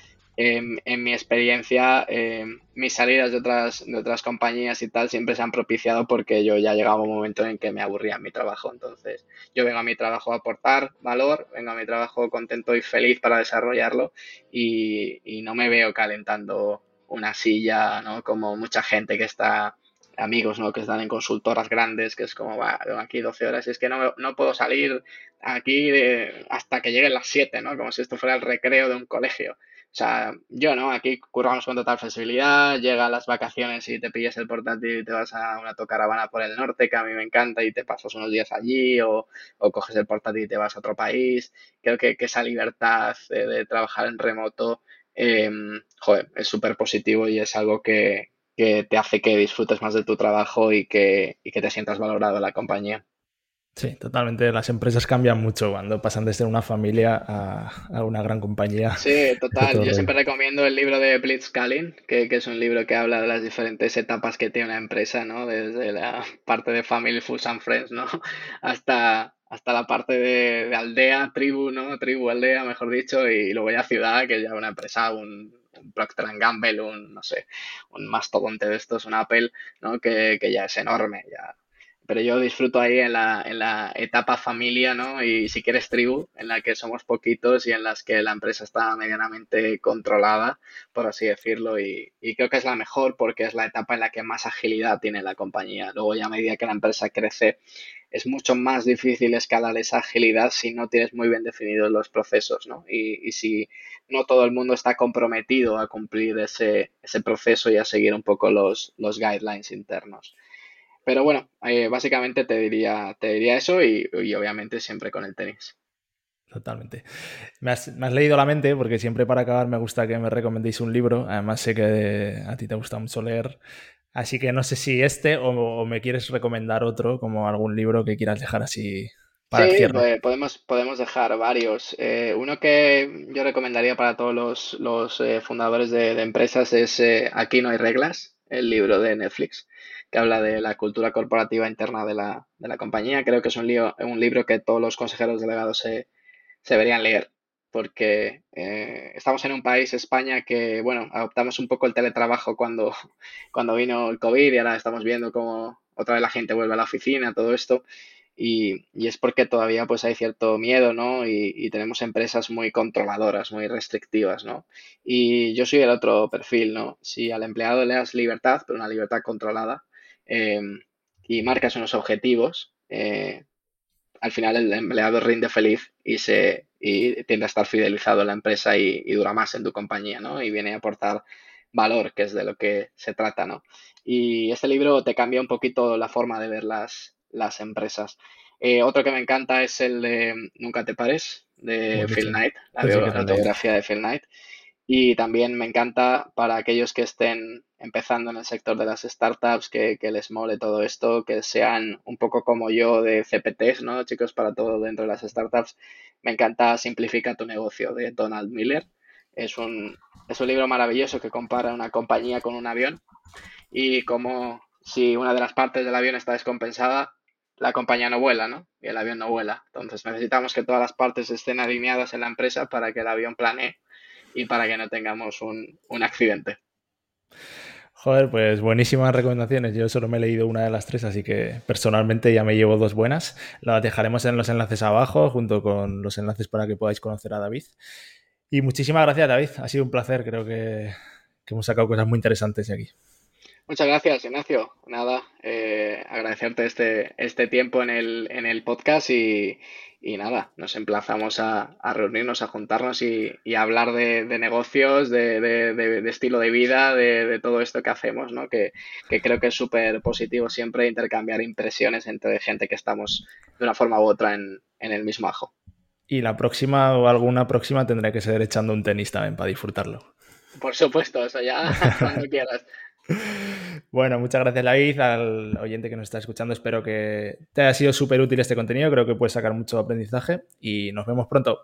en mi experiencia, eh, mis salidas de otras, de otras compañías y tal siempre se han propiciado porque yo ya llegaba un momento en que me aburría mi trabajo. Entonces, yo vengo a mi trabajo a aportar valor, vengo a mi trabajo contento y feliz para desarrollarlo y, y no me veo calentando una silla, ¿no? Como mucha gente que está amigos ¿no? que están en consultoras grandes, que es como, va, aquí 12 horas, y es que no, no puedo salir aquí de, hasta que lleguen las 7, ¿no? Como si esto fuera el recreo de un colegio. O sea, yo no, aquí curramos con total flexibilidad, llega las vacaciones y te pillas el portátil y te vas a una tocaravana por el norte, que a mí me encanta, y te pasas unos días allí, o, o coges el portátil y te vas a otro país. Creo que, que esa libertad de, trabajar en remoto, eh, joder, es súper positivo y es algo que, que te hace que disfrutes más de tu trabajo y que, y que te sientas valorado en la compañía. Sí, totalmente. Las empresas cambian mucho cuando pasan de ser una familia a, una gran compañía. Sí, total. Yo siempre recomiendo el libro de Blitzscaling, que, que es un libro que habla de las diferentes etapas que tiene una empresa, ¿no? Desde la parte de Family, Foods and Friends, ¿no? Hasta, hasta la parte de, aldea, tribu, ¿no? Tribu, aldea, mejor dicho, y luego ya ciudad, que ya una empresa, un, un Procter Gamble, un, no sé, un mastodonte de estos, un Apple, ¿no? Que, que ya es enorme, ya pero yo disfruto ahí en la, en la etapa familia, ¿no? Y si quieres tribu, en la que somos poquitos y en las que la empresa está medianamente controlada, por así decirlo, y, y, creo que es la mejor porque es la etapa en la que más agilidad tiene la compañía. Luego ya a medida que la empresa crece, es mucho más difícil escalar esa agilidad si no tienes muy bien definidos los procesos, ¿no? Y, y si no todo el mundo está comprometido a cumplir ese, ese proceso y a seguir un poco los, los guidelines internos. Pero bueno, eh, básicamente te diría, te diría eso y, obviamente siempre con el tenis. Totalmente. Me has, leído la mente porque siempre para acabar me gusta que me recomendéis un libro. Además sé que a ti te gusta mucho leer. Así que no sé si este o, me quieres recomendar otro, como algún libro que quieras dejar así para sí, pues, podemos, podemos dejar varios. Eh, uno que yo recomendaría para todos los, eh, fundadores de, empresas es Aquí no hay reglas, el libro de Netflix que habla de la cultura corporativa interna de la, de la compañía. Creo que es un, lío, un libro que todos los consejeros delegados se, se deberían leer, porque eh, estamos en un país, España, que, bueno, adoptamos un poco el teletrabajo cuando, cuando vino el COVID y ahora estamos viendo cómo otra vez la gente vuelve a la oficina, todo esto. Y, y, es porque todavía pues hay cierto miedo, ¿no? Y, y, tenemos empresas muy controladoras, muy restrictivas, ¿no? Y yo soy el otro perfil, ¿no? Si al empleado le das libertad, pero una libertad controlada, Em, y marcas unos objetivos, eh, al final el empleado rinde feliz y, se, y tiende a estar fidelizado en la empresa y, dura más en tu compañía, ¿no? Y viene a aportar valor, que es de lo que se trata, ¿no? Y este libro te cambia un poquito la forma de ver las, las empresas. Eh, otro que me encanta es el de Nunca te pares, de Phil Knight, la, biografía de Phil Knight. Y también me encanta para aquellos que estén empezando en el sector de las startups, que, les mole todo esto, que sean un poco como yo de CPTs, ¿no? Chicos, para todo dentro de las startups. Me encanta Simplifica tu negocio de Donald Miller. Es un, es un libro maravilloso que compara una compañía con un avión y como si una de las partes del avión está descompensada, la compañía no vuela, ¿no? Y el avión no vuela. Entonces necesitamos que todas las partes estén alineadas en la empresa para que el avión planee y para que no tengamos un, accidente. Joder, pues buenísimas recomendaciones. Yo solo me he leído una de las tres, así que personalmente ya me llevo dos buenas. Las dejaremos en los enlaces abajo, junto con los enlaces para que podáis conocer a David. Y muchísimas gracias, David. Ha sido un placer. Creo que, hemos sacado cosas muy interesantes aquí. Muchas gracias, Ignacio. Nada, eh, agradecerte este, este tiempo en el, en el podcast y, y nada, nos emplazamos a, reunirnos, a juntarnos y, a hablar de, negocios, de, estilo de vida, de, todo esto que hacemos, ¿no? Que, creo que es súper positivo siempre intercambiar impresiones entre gente que estamos de una forma u otra en, en el mismo ajo. Y la próxima o alguna próxima tendré que ser echando un tenis también para disfrutarlo. Por supuesto, eso ya cuando quieras. Bueno, muchas gracias David, al oyente que nos está escuchando. Espero que te haya sido súper útil este contenido. Creo que puedes sacar mucho aprendizaje y nos vemos pronto.